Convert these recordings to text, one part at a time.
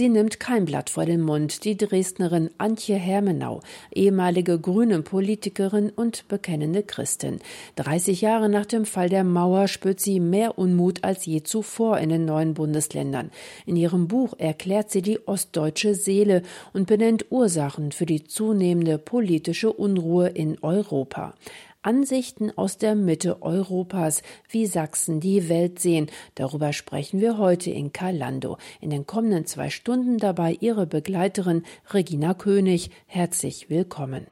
Sie nimmt kein Blatt vor den Mund. Die Dresdnerin Antje Hermenau, ehemalige grüne Politikerin und bekennende Christin. 30 Jahre nach dem Fall der Mauer spürt sie mehr Unmut als je zuvor in den neuen Bundesländern. In ihrem Buch erklärt sie die ostdeutsche Seele und benennt Ursachen für die zunehmende politische Unruhe in Europa. Ansichten aus der Mitte Europas, wie Sachsen die Welt sehen. Darüber sprechen wir heute in Kalando. In den kommenden zwei Stunden dabei Ihre Begleiterin Regina König. Herzlich willkommen.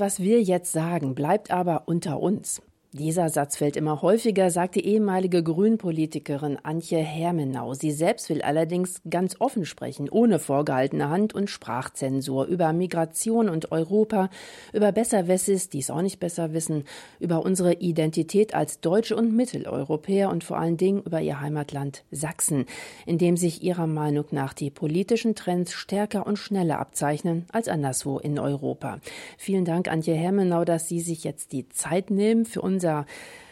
Was wir jetzt sagen, bleibt aber unter uns. Dieser Satz fällt immer häufiger, sagt die ehemalige Grünpolitikerin Antje Hermenau. Sie selbst will allerdings ganz offen sprechen, ohne vorgehaltene Hand und Sprachzensur, über Migration und Europa, über Besserwessis, die es auch nicht besser wissen, über unsere Identität als Deutsche und Mitteleuropäer und vor allen Dingen über ihr Heimatland Sachsen, in dem sich ihrer Meinung nach die politischen Trends stärker und schneller abzeichnen als anderswo in Europa. Vielen Dank, Antje Hermenau, dass Sie sich jetzt die Zeit nehmen für uns unser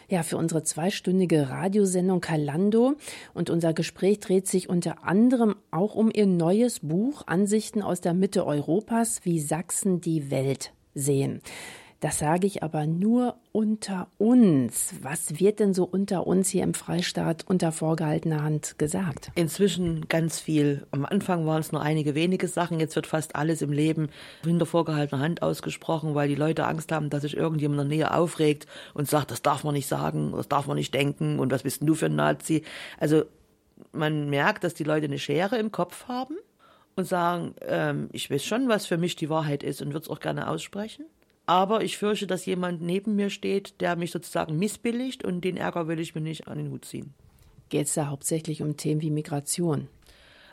ja, für unsere zweistündige Radiosendung Kalando. Und unser Gespräch dreht sich unter anderem auch um ihr neues Buch Ansichten aus der Mitte Europas, wie Sachsen die Welt sehen. Das sage ich aber nur unter uns. Was wird denn so unter uns hier im Freistaat unter vorgehaltener Hand gesagt? Inzwischen ganz viel. Am Anfang waren es nur einige wenige Sachen. Jetzt wird fast alles im Leben hinter vorgehaltener Hand ausgesprochen, weil die Leute Angst haben, dass sich irgendjemand in der Nähe aufregt und sagt, das darf man nicht sagen, das darf man nicht denken und was bist denn du für ein Nazi? Also man merkt, dass die Leute eine Schere im Kopf haben und sagen, ähm, ich weiß schon, was für mich die Wahrheit ist und würde es auch gerne aussprechen. Aber ich fürchte, dass jemand neben mir steht, der mich sozusagen missbilligt und den Ärger will ich mir nicht an den Hut ziehen. Geht es da hauptsächlich um Themen wie Migration?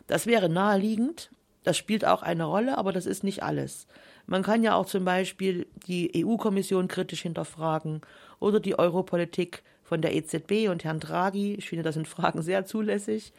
Das wäre naheliegend. Das spielt auch eine Rolle, aber das ist nicht alles. Man kann ja auch zum Beispiel die EU-Kommission kritisch hinterfragen oder die Europolitik von der EZB und Herrn Draghi. Ich finde, das sind Fragen sehr zulässig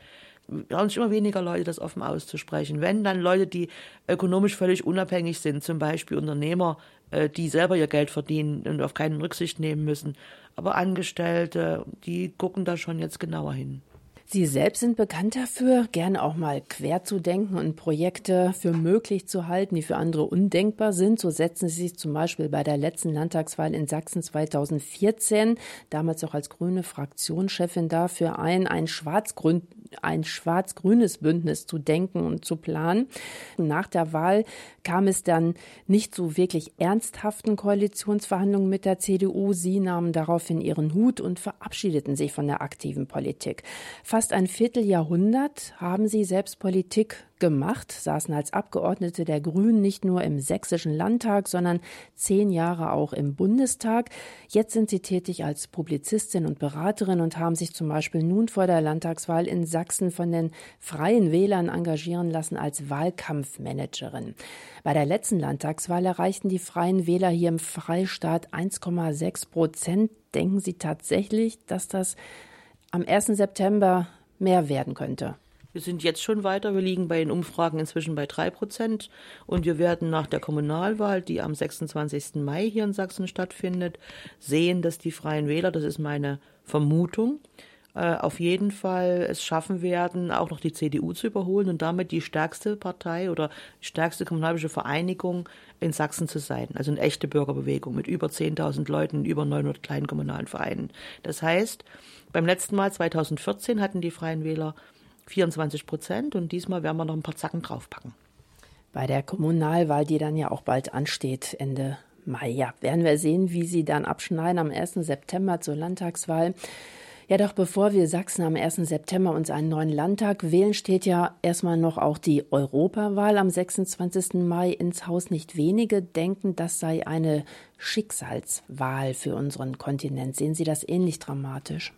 trauen sich immer weniger Leute, das offen auszusprechen. Wenn dann Leute, die ökonomisch völlig unabhängig sind, zum Beispiel Unternehmer, äh, die selber ihr Geld verdienen und auf keinen Rücksicht nehmen müssen, aber Angestellte, die gucken da schon jetzt genauer hin. Sie selbst sind bekannt dafür, gerne auch mal quer zu denken und Projekte für möglich zu halten, die für andere undenkbar sind. So setzen Sie sich zum Beispiel bei der letzten Landtagswahl in Sachsen 2014, damals auch als grüne Fraktionschefin dafür ein, ein schwarz-grün ein schwarz-grünes Bündnis zu denken und zu planen. Nach der Wahl kam es dann nicht zu wirklich ernsthaften Koalitionsverhandlungen mit der CDU. Sie nahmen daraufhin ihren Hut und verabschiedeten sich von der aktiven Politik. Ein Vierteljahrhundert haben sie selbst Politik gemacht, saßen als Abgeordnete der Grünen nicht nur im sächsischen Landtag, sondern zehn Jahre auch im Bundestag. Jetzt sind sie tätig als Publizistin und Beraterin und haben sich zum Beispiel nun vor der Landtagswahl in Sachsen von den Freien Wählern engagieren lassen als Wahlkampfmanagerin. Bei der letzten Landtagswahl erreichten die Freien Wähler hier im Freistaat 1,6 Prozent. Denken Sie tatsächlich, dass das am 1. September mehr werden könnte? Wir sind jetzt schon weiter. Wir liegen bei den Umfragen inzwischen bei drei Prozent. Und wir werden nach der Kommunalwahl, die am 26. Mai hier in Sachsen stattfindet, sehen, dass die Freien Wähler, das ist meine Vermutung, äh, auf jeden Fall es schaffen werden, auch noch die CDU zu überholen und damit die stärkste Partei oder stärkste kommunalische Vereinigung in Sachsen zu sein. Also eine echte Bürgerbewegung mit über 10.000 Leuten, über 900 kleinen kommunalen Vereinen. Das heißt, beim letzten Mal 2014 hatten die Freien Wähler 24 Prozent und diesmal werden wir noch ein paar Zacken draufpacken. Bei der Kommunalwahl, die dann ja auch bald ansteht, Ende Mai, ja, werden wir sehen, wie sie dann abschneiden am 1. September zur Landtagswahl. Ja, doch bevor wir Sachsen am 1. September uns einen neuen Landtag wählen, steht ja erstmal noch auch die Europawahl am 26. Mai ins Haus. Nicht wenige denken, das sei eine Schicksalswahl für unseren Kontinent. Sehen Sie das ähnlich dramatisch?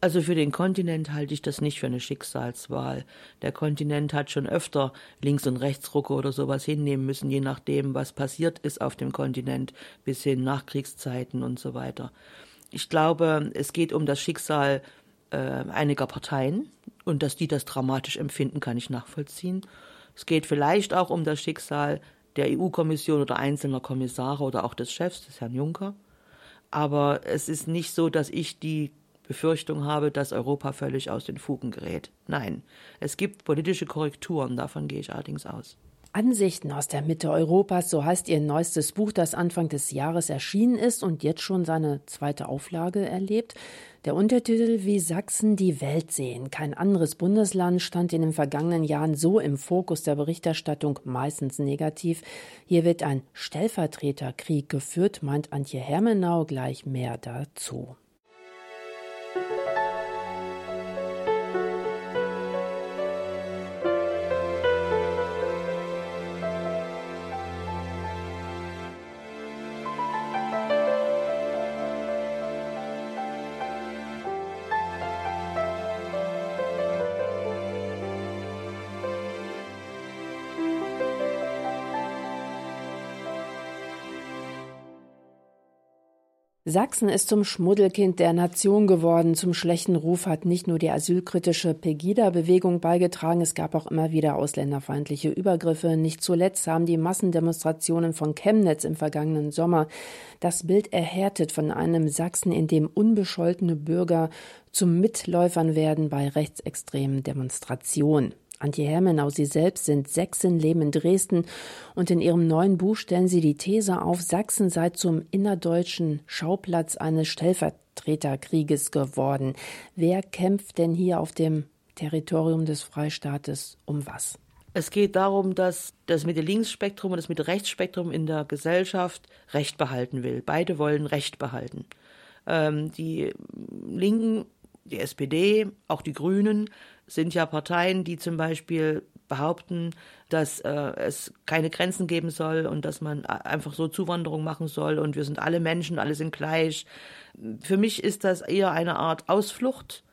Also für den Kontinent halte ich das nicht für eine Schicksalswahl. Der Kontinent hat schon öfter Links- und Rechtsrucke oder sowas hinnehmen müssen, je nachdem, was passiert ist auf dem Kontinent, bis hin Nachkriegszeiten und so weiter. Ich glaube, es geht um das Schicksal äh, einiger Parteien und dass die das dramatisch empfinden, kann ich nachvollziehen. Es geht vielleicht auch um das Schicksal der EU-Kommission oder einzelner Kommissare oder auch des Chefs, des Herrn Juncker. Aber es ist nicht so, dass ich die Befürchtung habe, dass Europa völlig aus den Fugen gerät. Nein, es gibt politische Korrekturen, davon gehe ich allerdings aus. Ansichten aus der Mitte Europas, so heißt ihr neuestes Buch, das Anfang des Jahres erschienen ist und jetzt schon seine zweite Auflage erlebt. Der Untertitel Wie Sachsen die Welt sehen. Kein anderes Bundesland stand in den vergangenen Jahren so im Fokus der Berichterstattung, meistens negativ. Hier wird ein Stellvertreterkrieg geführt, meint Antje Hermenau gleich mehr dazu. Sachsen ist zum Schmuddelkind der Nation geworden. Zum schlechten Ruf hat nicht nur die asylkritische Pegida-Bewegung beigetragen, es gab auch immer wieder ausländerfeindliche Übergriffe. Nicht zuletzt haben die Massendemonstrationen von Chemnitz im vergangenen Sommer das Bild erhärtet von einem Sachsen, in dem unbescholtene Bürger zum Mitläufern werden bei rechtsextremen Demonstrationen. Antje Hermenau, Sie selbst sind Sächsin, leben in Dresden und in Ihrem neuen Buch stellen Sie die These auf, Sachsen sei zum innerdeutschen Schauplatz eines Stellvertreterkrieges geworden. Wer kämpft denn hier auf dem Territorium des Freistaates um was? Es geht darum, dass das Mitte-Links-Spektrum und das Mitte-Rechts-Spektrum in der Gesellschaft Recht behalten will. Beide wollen Recht behalten. Ähm, die Linken, die SPD, auch die Grünen sind ja Parteien, die zum Beispiel behaupten, dass äh, es keine Grenzen geben soll und dass man einfach so Zuwanderung machen soll und wir sind alle Menschen, alle sind gleich. Für mich ist das eher eine Art Ausflucht,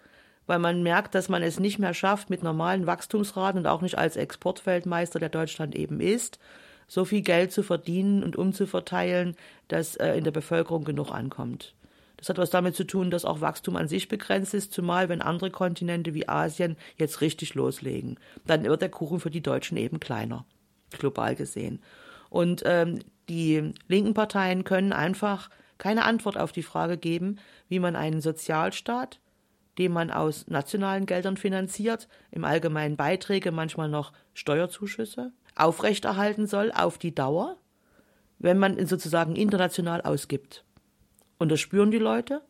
weil man merkt, dass man es nicht mehr schafft, mit normalen Wachstumsraten und auch nicht als Exportweltmeister, der Deutschland eben ist, so viel Geld zu verdienen und umzuverteilen, dass äh, in der Bevölkerung genug ankommt. Das hat was damit zu tun, dass auch Wachstum an sich begrenzt ist, zumal wenn andere Kontinente wie Asien jetzt richtig loslegen. Dann wird der Kuchen für die Deutschen eben kleiner, global gesehen. Und ähm, die linken Parteien können einfach keine Antwort auf die Frage geben, wie man einen Sozialstaat, den man aus nationalen Geldern finanziert, im Allgemeinen Beiträge, manchmal noch Steuerzuschüsse, aufrechterhalten soll auf die Dauer, wenn man ihn sozusagen international ausgibt. Und das spüren die Leute.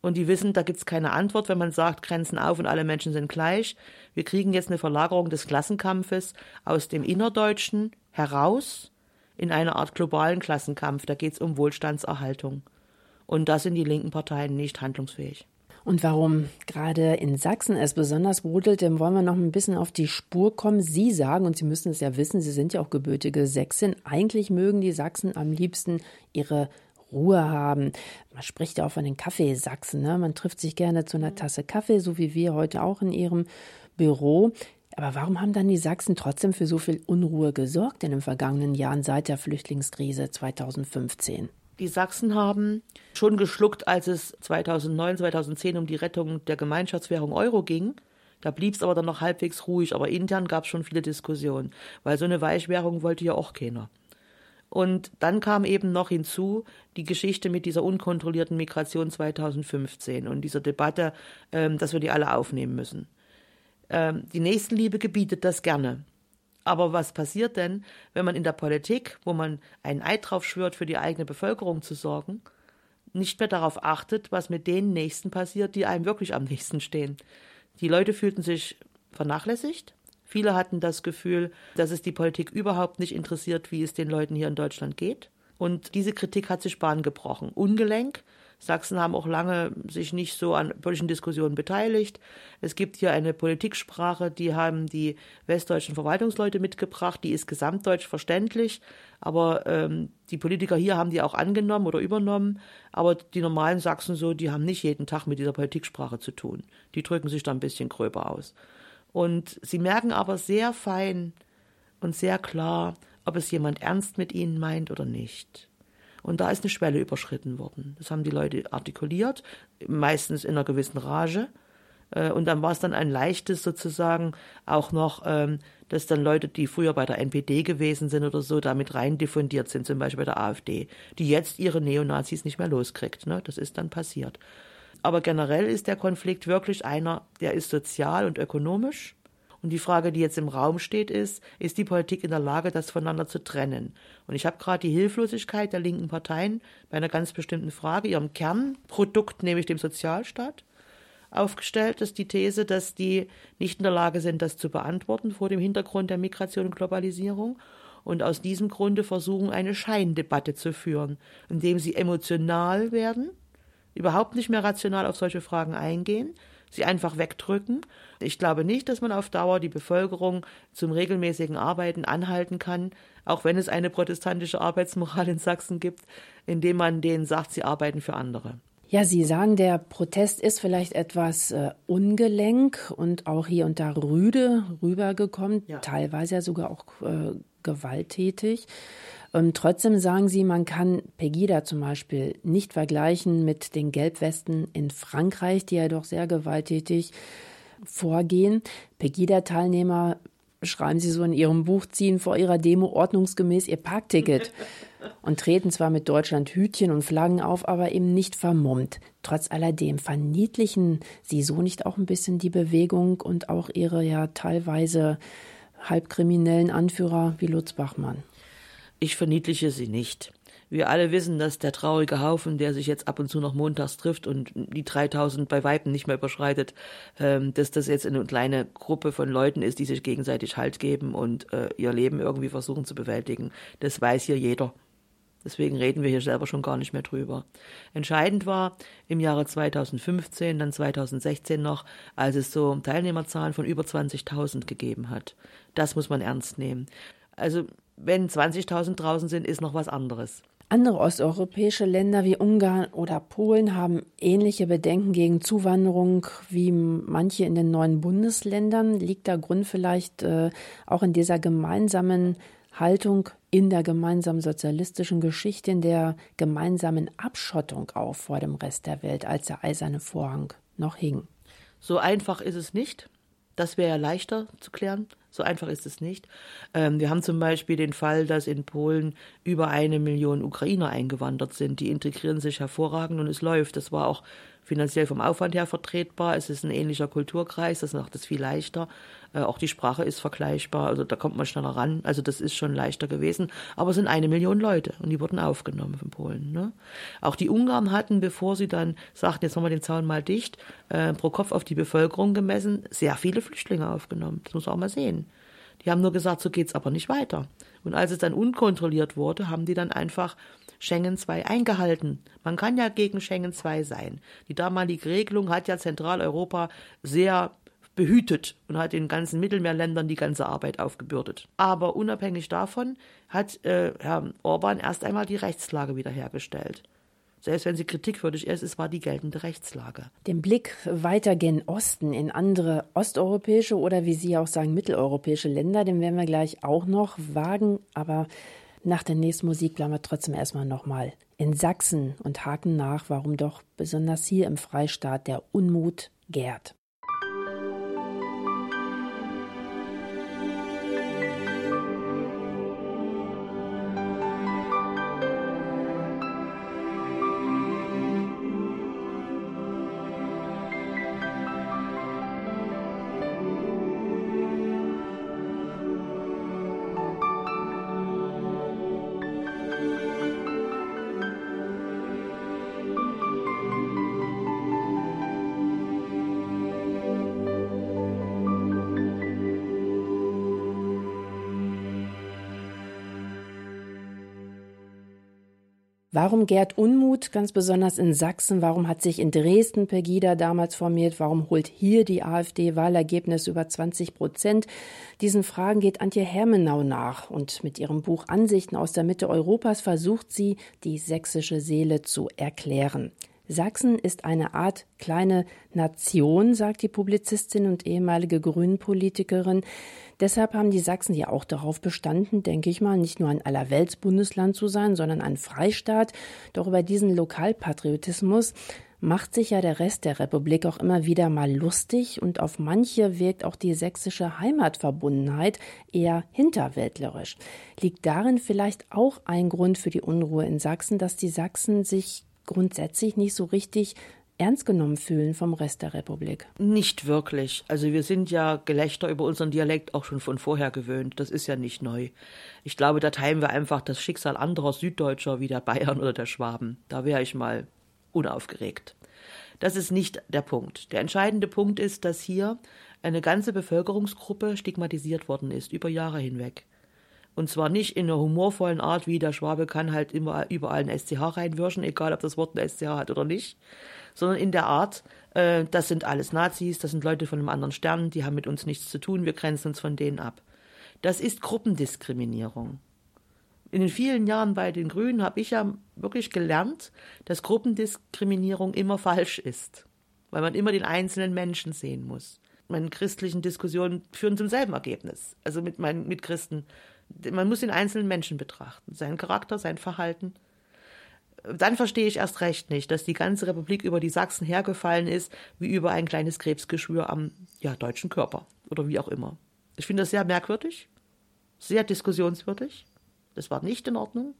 Und die wissen, da gibt es keine Antwort, wenn man sagt, Grenzen auf und alle Menschen sind gleich. Wir kriegen jetzt eine Verlagerung des Klassenkampfes aus dem Innerdeutschen heraus in eine Art globalen Klassenkampf. Da geht es um Wohlstandserhaltung. Und da sind die linken Parteien nicht handlungsfähig. Und warum gerade in Sachsen es besonders brodelt, dem wollen wir noch ein bisschen auf die Spur kommen. Sie sagen, und Sie müssen es ja wissen, Sie sind ja auch gebürtige Sächsin, eigentlich mögen die Sachsen am liebsten ihre Ruhe haben. Man spricht ja auch von den Kaffeesachsen. Ne? Man trifft sich gerne zu einer Tasse Kaffee, so wie wir heute auch in ihrem Büro. Aber warum haben dann die Sachsen trotzdem für so viel Unruhe gesorgt in den vergangenen Jahren seit der Flüchtlingskrise 2015? Die Sachsen haben schon geschluckt, als es 2009, 2010 um die Rettung der Gemeinschaftswährung Euro ging. Da blieb es aber dann noch halbwegs ruhig, aber intern gab es schon viele Diskussionen, weil so eine Weichwährung wollte ja auch keiner. Und dann kam eben noch hinzu die Geschichte mit dieser unkontrollierten Migration 2015 und dieser Debatte, ähm, dass wir die alle aufnehmen müssen. Ähm, die Nächstenliebe gebietet das gerne. Aber was passiert denn, wenn man in der Politik, wo man einen Eid drauf schwört, für die eigene Bevölkerung zu sorgen, nicht mehr darauf achtet, was mit den Nächsten passiert, die einem wirklich am nächsten stehen? Die Leute fühlten sich vernachlässigt Viele hatten das Gefühl, dass es die Politik überhaupt nicht interessiert, wie es den Leuten hier in Deutschland geht. Und diese Kritik hat sich Bahn gebrochen. Ungelenk, Sachsen haben auch lange sich nicht so an politischen Diskussionen beteiligt. Es gibt hier eine Politiksprache, die haben die westdeutschen Verwaltungsleute mitgebracht, die ist gesamtdeutsch verständlich, aber ähm, die Politiker hier haben die auch angenommen oder übernommen, aber die normalen Sachsen so, die haben nicht jeden Tag mit dieser Politiksprache zu tun. Die drücken sich da ein bisschen gröber aus. Und sie merken aber sehr fein und sehr klar, ob es jemand ernst mit ihnen meint oder nicht. Und da ist eine Schwelle überschritten worden. Das haben die Leute artikuliert, meistens in einer gewissen Rage. Äh, und dann war es dann ein leichtes sozusagen auch noch, ähm, dass dann Leute, die früher bei der NPD gewesen sind oder so, damit rein diffundiert sind, zum Beispiel bei der AfD, die jetzt ihre Neonazis nicht mehr loskriegt. Ne? Das ist dann passiert. Aber generell ist der Konflikt wirklich einer, der ist sozial und ökonomisch. Und die Frage, die jetzt im Raum steht, ist, ist die Politik in der Lage, das voneinander zu trennen? Und ich habe gerade die Hilflosigkeit der linken Parteien bei einer ganz bestimmten Frage, ihrem Kernprodukt, nämlich dem Sozialstaat, aufgestellt, ist die These, dass die nicht in der Lage sind, das zu beantworten vor dem Hintergrund der Migration und Globalisierung. Und aus diesem Grunde versuchen, eine Scheindebatte zu führen, indem sie emotional werden, überhaupt nicht mehr rational auf solche Fragen eingehen, sie einfach wegdrücken. Ich glaube nicht, dass man auf Dauer die Bevölkerung zum regelmäßigen Arbeiten anhalten kann, auch wenn es eine protestantische Arbeitsmoral in Sachsen gibt, indem man denen sagt, sie arbeiten für andere. Ja, Sie sagen, der Protest ist vielleicht etwas äh, ungelenk und auch hier und da rüde rübergekommen, ja. teilweise ja sogar auch äh, gewalttätig. Ähm, trotzdem sagen Sie, man kann Pegida zum Beispiel nicht vergleichen mit den Gelbwesten in Frankreich, die ja doch sehr gewalttätig vorgehen. Pegida-Teilnehmer, schreiben Sie so in Ihrem Buch, ziehen vor ihrer Demo ordnungsgemäß ihr Parkticket und treten zwar mit Deutschland Hütchen und Flaggen auf, aber eben nicht vermummt. Trotz alledem verniedlichen Sie so nicht auch ein bisschen die Bewegung und auch Ihre ja teilweise halbkriminellen Anführer wie Lutz Bachmann? Ich verniedliche sie nicht. Wir alle wissen, dass der traurige Haufen, der sich jetzt ab und zu noch montags trifft und die 3000 bei Weitem nicht mehr überschreitet, ähm, dass das jetzt eine kleine Gruppe von Leuten ist, die sich gegenseitig Halt geben und äh, ihr Leben irgendwie versuchen zu bewältigen. Das weiß hier jeder. Deswegen reden wir hier selber schon gar nicht mehr drüber. Entscheidend war im Jahre 2015, dann 2016 noch, als es so Teilnehmerzahlen von über 20.000 gegeben hat. Das muss man ernst nehmen. Also wenn 20.000 draußen sind, ist noch was anderes. Andere osteuropäische Länder wie Ungarn oder Polen haben ähnliche Bedenken gegen Zuwanderung wie manche in den neuen Bundesländern. Liegt der Grund vielleicht äh, auch in dieser gemeinsamen Haltung in der gemeinsamen sozialistischen Geschichte, in der gemeinsamen Abschottung auf vor dem Rest der Welt, als der eiserne Vorhang noch hing? So einfach ist es nicht. Das wäre ja leichter zu klären. So einfach ist es nicht. Ähm, wir haben zum Beispiel den Fall, dass in Polen über eine Million Ukrainer eingewandert sind. Die integrieren sich hervorragend und es läuft. Das war auch finanziell vom Aufwand her vertretbar. Es ist ein ähnlicher Kulturkreis, das macht es viel leichter. Äh, auch die Sprache ist vergleichbar, also da kommt man schneller ran. Also das ist schon leichter gewesen. Aber es sind eine Million Leute und die wurden aufgenommen von Polen. Ne? Auch die Ungarn hatten, bevor sie dann sagten, jetzt machen wir den Zaun mal dicht, äh, pro Kopf auf die Bevölkerung gemessen, sehr viele Flüchtlinge aufgenommen. Das muss man auch mal sehen. Die haben nur gesagt, so geht's aber nicht weiter. Und als es dann unkontrolliert wurde, haben die dann einfach Schengen II eingehalten. Man kann ja gegen Schengen II sein. Die damalige Regelung hat ja Zentraleuropa sehr behütet und hat den ganzen Mittelmeerländern die ganze Arbeit aufgebürdet. Aber unabhängig davon hat äh, Herr Orban erst einmal die Rechtslage wiederhergestellt. Selbst wenn sie kritikwürdig ist, es war die geltende Rechtslage. Den Blick weiter gen Osten in andere osteuropäische oder wie Sie auch sagen mitteleuropäische Länder, den werden wir gleich auch noch wagen. Aber nach der nächsten Musik bleiben wir trotzdem erstmal nochmal in Sachsen und haken nach, warum doch besonders hier im Freistaat der Unmut gärt. Warum Gerd Unmut, ganz besonders in Sachsen? Warum hat sich in Dresden Pegida damals formiert? Warum holt hier die AfD Wahlergebnis über 20 Prozent? Diesen Fragen geht Antje Hermenau nach und mit ihrem Buch Ansichten aus der Mitte Europas versucht sie, die sächsische Seele zu erklären. Sachsen ist eine Art kleine Nation, sagt die Publizistin und ehemalige Grünen-Politikerin. Deshalb haben die Sachsen ja auch darauf bestanden, denke ich mal, nicht nur ein Allerweltsbundesland zu sein, sondern ein Freistaat. Doch über diesen Lokalpatriotismus macht sich ja der Rest der Republik auch immer wieder mal lustig und auf manche wirkt auch die sächsische Heimatverbundenheit eher hinterwäldlerisch. Liegt darin vielleicht auch ein Grund für die Unruhe in Sachsen, dass die Sachsen sich grundsätzlich nicht so richtig ernst genommen fühlen vom Rest der Republik? Nicht wirklich. Also wir sind ja Gelächter über unseren Dialekt auch schon von vorher gewöhnt. Das ist ja nicht neu. Ich glaube, da teilen wir einfach das Schicksal anderer Süddeutscher wie der Bayern oder der Schwaben. Da wäre ich mal unaufgeregt. Das ist nicht der Punkt. Der entscheidende Punkt ist, dass hier eine ganze Bevölkerungsgruppe stigmatisiert worden ist, über Jahre hinweg. Und zwar nicht in einer humorvollen Art, wie der Schwabe kann halt immer überall ein SCH reinwirschen, egal ob das Wort ein SCH hat oder nicht, sondern in der Art, äh, das sind alles Nazis, das sind Leute von einem anderen Stern, die haben mit uns nichts zu tun, wir grenzen uns von denen ab. Das ist Gruppendiskriminierung. In den vielen Jahren bei den Grünen habe ich ja wirklich gelernt, dass Gruppendiskriminierung immer falsch ist, weil man immer den einzelnen Menschen sehen muss. Meine christlichen Diskussionen führen zum selben Ergebnis. Also mit meinen Mitchristen man muss den einzelnen Menschen betrachten, seinen Charakter, sein Verhalten. Dann verstehe ich erst recht nicht, dass die ganze Republik über die Sachsen hergefallen ist, wie über ein kleines Krebsgeschwür am ja, deutschen Körper oder wie auch immer. Ich finde das sehr merkwürdig, sehr diskussionswürdig. Das war nicht in Ordnung.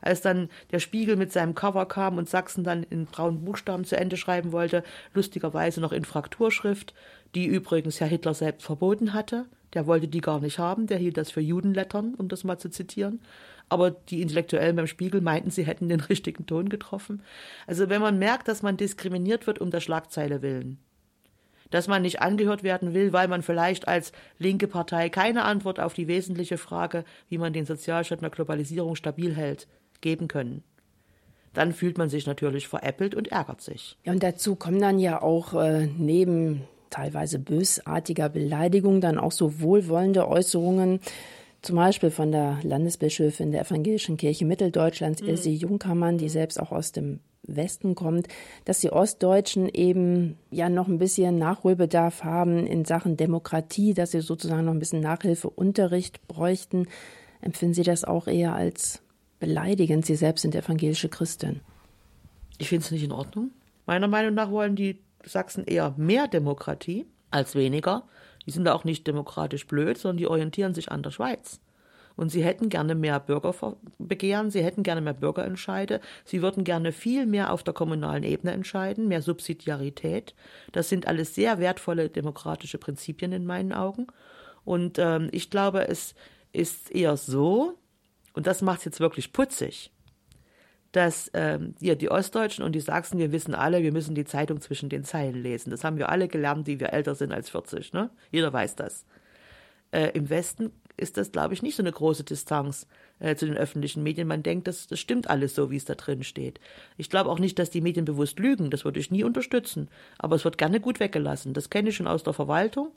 Als dann der Spiegel mit seinem Cover kam und Sachsen dann in braunen Buchstaben zu Ende schreiben wollte, lustigerweise noch in Frakturschrift, die übrigens Herr Hitler selbst verboten hatte, der wollte die gar nicht haben, der hielt das für Judenlettern, um das mal zu zitieren. Aber die Intellektuellen beim Spiegel meinten, sie hätten den richtigen Ton getroffen. Also wenn man merkt, dass man diskriminiert wird um der Schlagzeile willen, dass man nicht angehört werden will, weil man vielleicht als linke Partei keine Antwort auf die wesentliche Frage, wie man den Sozialstaat in der Globalisierung stabil hält, geben können dann fühlt man sich natürlich veräppelt und ärgert sich. Ja, und dazu kommen dann ja auch äh, neben teilweise bösartiger Beleidigung, dann auch so wohlwollende Äußerungen, zum Beispiel von der Landesbischöfin der Evangelischen Kirche Mitteldeutschlands, mhm. Ilse Junkermann, die selbst auch aus dem Westen kommt, dass die Ostdeutschen eben ja noch ein bisschen Nachholbedarf haben in Sachen Demokratie, dass sie sozusagen noch ein bisschen Nachhilfeunterricht bräuchten. Empfinden Sie das auch eher als beleidigend? Sie selbst sind evangelische Christin. Ich finde es nicht in Ordnung. Meiner Meinung nach wollen die Sachsen eher mehr Demokratie als weniger. Die sind da auch nicht demokratisch blöd, sondern die orientieren sich an der Schweiz. Und sie hätten gerne mehr Bürgerbegehren, sie hätten gerne mehr Bürgerentscheide, sie würden gerne viel mehr auf der kommunalen Ebene entscheiden, mehr Subsidiarität. Das sind alles sehr wertvolle demokratische Prinzipien in meinen Augen. Und ähm, ich glaube, es ist eher so, und das macht es jetzt wirklich putzig, dass ähm, ja, die Ostdeutschen und die Sachsen, wir wissen alle, wir müssen die Zeitung zwischen den Zeilen lesen. Das haben wir alle gelernt, die wir älter sind als 40. Ne? Jeder weiß das. Äh, Im Westen ist das, glaube ich, nicht so eine große Distanz äh, zu den öffentlichen Medien. Man denkt, das, das stimmt alles so, wie es da drin steht. Ich glaube auch nicht, dass die Medien bewusst lügen. Das würde ich nie unterstützen. Aber es wird gerne gut weggelassen. Das kenne ich schon aus der Verwaltung,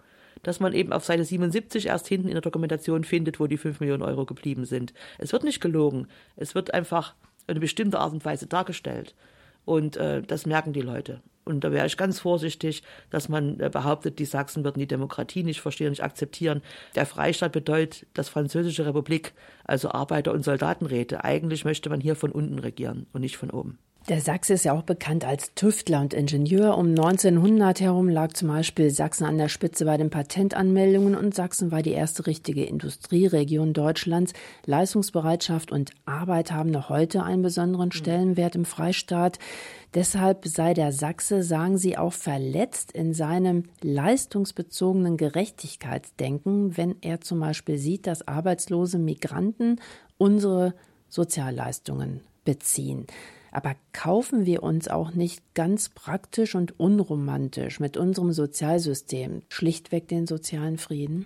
dass man eben auf Seite 77 erst hinten in der Dokumentation findet, wo die 5 Millionen Euro geblieben sind. Es wird nicht gelogen. Es wird einfach eine bestimmte Art und Weise dargestellt. Und äh, das merken die Leute. Und da wäre ich ganz vorsichtig, dass man äh, behauptet, die Sachsen würden die Demokratie nicht verstehen, nicht akzeptieren. Der Freistaat bedeutet das Französische Republik, also Arbeiter- und Soldatenräte. Eigentlich möchte man hier von unten regieren und nicht von oben. Der Sachse ist ja auch bekannt als Tüftler und Ingenieur. Um 1900 herum lag zum Beispiel Sachsen an der Spitze bei den Patentanmeldungen und Sachsen war die erste richtige Industrieregion Deutschlands. Leistungsbereitschaft und Arbeit haben noch heute einen besonderen Stellenwert im Freistaat. Deshalb sei der Sachse, sagen Sie, auch verletzt in seinem leistungsbezogenen Gerechtigkeitsdenken, wenn er zum Beispiel sieht, dass arbeitslose Migranten unsere Sozialleistungen beziehen. Aber kaufen wir uns auch nicht ganz praktisch und unromantisch mit unserem Sozialsystem schlichtweg den sozialen Frieden?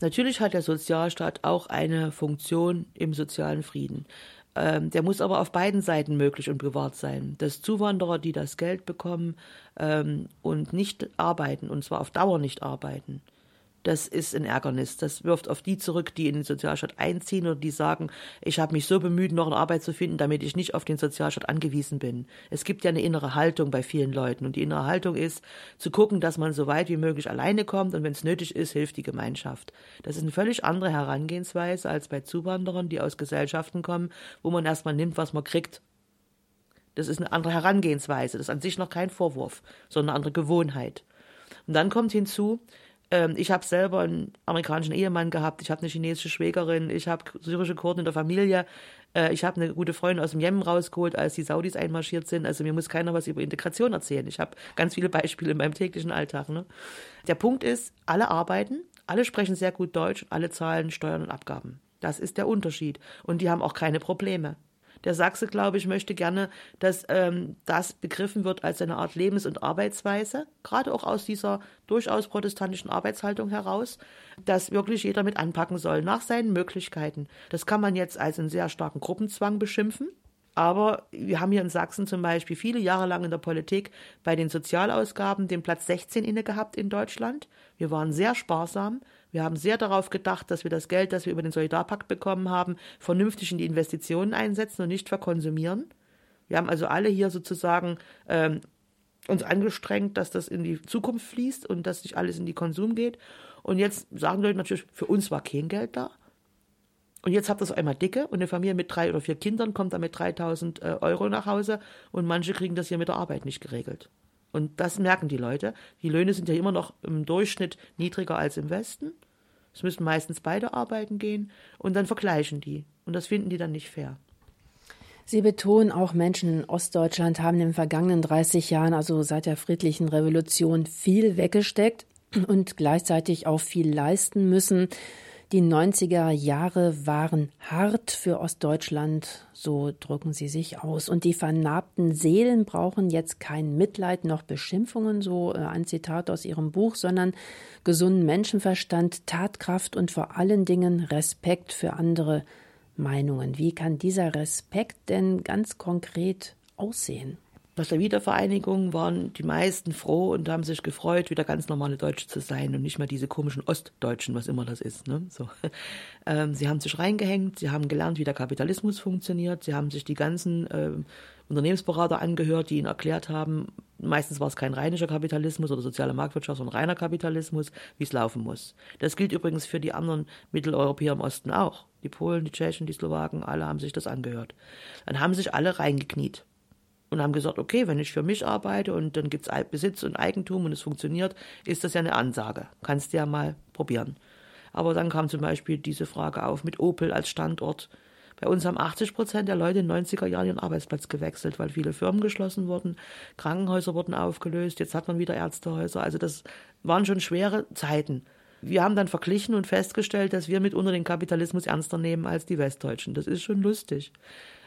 Natürlich hat der Sozialstaat auch eine Funktion im sozialen Frieden. Ähm, der muss aber auf beiden Seiten möglich und bewahrt sein. Dass Zuwanderer, die das Geld bekommen ähm, und nicht arbeiten, und zwar auf Dauer nicht arbeiten, das ist ein Ärgernis. Das wirft auf die zurück, die in den Sozialstaat einziehen oder die sagen, ich habe mich so bemüht, noch eine Arbeit zu finden, damit ich nicht auf den Sozialstaat angewiesen bin. Es gibt ja eine innere Haltung bei vielen Leuten und die innere Haltung ist, zu gucken, dass man so weit wie möglich alleine kommt und wenn es nötig ist, hilft die Gemeinschaft. Das ist eine völlig andere Herangehensweise als bei Zuwanderern, die aus Gesellschaften kommen, wo man erstmal nimmt, was man kriegt. Das ist eine andere Herangehensweise. Das ist an sich noch kein Vorwurf, sondern eine andere Gewohnheit. Und dann kommt hinzu, ähm, ich habe selber einen amerikanischen Ehemann gehabt, ich habe eine chinesische Schwägerin, ich habe syrische Kurden in der Familie, äh, ich habe eine gute Freundin aus dem Jemen rausgeholt, als die Saudis einmarschiert sind. Also mir muss keiner was über Integration erzählen. Ich habe ganz viele Beispiele in meinem täglichen Alltag. Ne? Der Punkt ist, alle arbeiten, alle sprechen sehr gut Deutsch, alle zahlen Steuern und Abgaben. Das ist der Unterschied. Und die haben auch keine Probleme. Der Sachse, glaube ich, möchte gerne, dass ähm, das begriffen wird als eine Art Lebens- und Arbeitsweise, gerade auch aus dieser durchaus protestantischen Arbeitshaltung heraus, dass wirklich jeder mit anpacken soll, nach seinen Möglichkeiten. Das kann man jetzt als einen sehr starken Gruppenzwang beschimpfen. Aber wir haben hier in Sachsen zum Beispiel viele Jahre lang in der Politik bei den Sozialausgaben den Platz 16 inne gehabt in Deutschland. Wir waren sehr sparsam. Wir haben sehr darauf gedacht, dass wir das Geld, das wir über den Solidarpakt bekommen haben, vernünftig in die Investitionen einsetzen und nicht verkonsumieren. Wir haben also alle hier sozusagen ähm, uns angestrengt, dass das in die Zukunft fließt und dass nicht alles in die Konsum geht. Und jetzt sagen Leute natürlich, für uns war kein Geld da. Und jetzt habt ihr so einmal dicke und eine Familie mit drei oder vier Kindern kommt damit 3000 äh, Euro nach Hause und manche kriegen das hier mit der Arbeit nicht geregelt. Und das merken die Leute. Die Löhne sind ja immer noch im Durchschnitt niedriger als im Westen. Es müssen meistens beide arbeiten gehen und dann vergleichen die. Und das finden die dann nicht fair. Sie betonen, auch Menschen in Ostdeutschland haben in den vergangenen 30 Jahren, also seit der friedlichen Revolution, viel weggesteckt und gleichzeitig auch viel leisten müssen. Die 90er Jahre waren hart für Ostdeutschland, so drücken sie sich aus. Und die vernarbten Seelen brauchen jetzt kein Mitleid noch Beschimpfungen, so äh, ein Zitat aus ihrem Buch, sondern gesunden Menschenverstand, Tatkraft und vor allen Dingen Respekt für andere Meinungen. Wie kann dieser Respekt denn ganz konkret aussehen? Nach der Wiedervereinigung waren die meisten froh und haben sich gefreut, wieder ganz normale Deutsche zu sein und nicht mehr diese komischen Ostdeutschen, was immer das ist. Ne? So. Ähm, sie haben sich reingehängt, sie haben gelernt, wie der Kapitalismus funktioniert, sie haben sich die ganzen äh, Unternehmensberater angehört, die ihnen erklärt haben, meistens war es kein rheinischer Kapitalismus oder soziale Marktwirtschaft, sondern reiner Kapitalismus, wie es laufen muss. Das gilt übrigens für die anderen Mitteleuropäer im Osten auch. Die Polen, die Tschechen, die Slowaken, alle haben sich das angehört. Dann haben sich alle reingekniet und haben gesagt, okay, wenn ich für mich arbeite und dann gibt es Besitz und Eigentum und es funktioniert, ist das ja eine Ansage. Kannst du ja mal probieren. Aber dann kam zum Beispiel diese Frage auf mit Opel als Standort. Bei uns haben 80 Prozent der Leute in den 90er Jahren ihren Arbeitsplatz gewechselt, weil viele Firmen geschlossen wurden, Krankenhäuser wurden aufgelöst, jetzt hat man wieder Ärztehäuser. Also das waren schon schwere Zeiten. Wir haben dann verglichen und festgestellt, dass wir mitunter den Kapitalismus ernster nehmen als die Westdeutschen. Das ist schon lustig.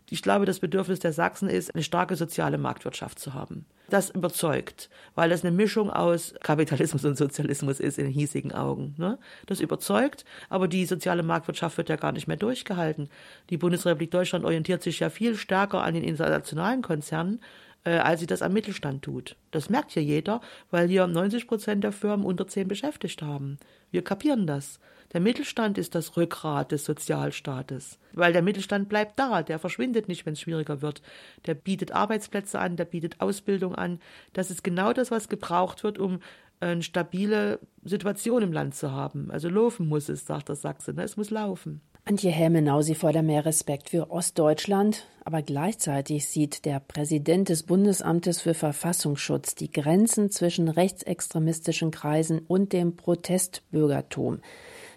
Ich glaube, das Bedürfnis der Sachsen ist, eine starke soziale Marktwirtschaft zu haben. Das überzeugt, weil das eine Mischung aus Kapitalismus und Sozialismus ist in hiesigen Augen. Ne? Das überzeugt, aber die soziale Marktwirtschaft wird ja gar nicht mehr durchgehalten. Die Bundesrepublik Deutschland orientiert sich ja viel stärker an den internationalen Konzernen, äh, als sie das am Mittelstand tut. Das merkt hier jeder, weil hier 90 Prozent der Firmen unter zehn beschäftigt haben. Wir kapieren das. Der Mittelstand ist das Rückgrat des Sozialstaates, weil der Mittelstand bleibt da, der verschwindet nicht, wenn es schwieriger wird. Der bietet Arbeitsplätze an, der bietet Ausbildung an. Das ist genau das, was gebraucht wird, um eine stabile Situation im Land zu haben. Also laufen muss es, sagt der Sachse. Ne? Es muss laufen. Antje Helmenau, Sie fordern mehr Respekt für Ostdeutschland, aber gleichzeitig sieht der Präsident des Bundesamtes für Verfassungsschutz die Grenzen zwischen rechtsextremistischen Kreisen und dem Protestbürgertum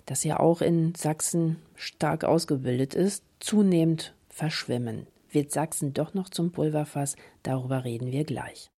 das ja auch in Sachsen stark ausgebildet ist, zunehmend verschwimmen. Wird Sachsen doch noch zum Pulverfass? Darüber reden wir gleich.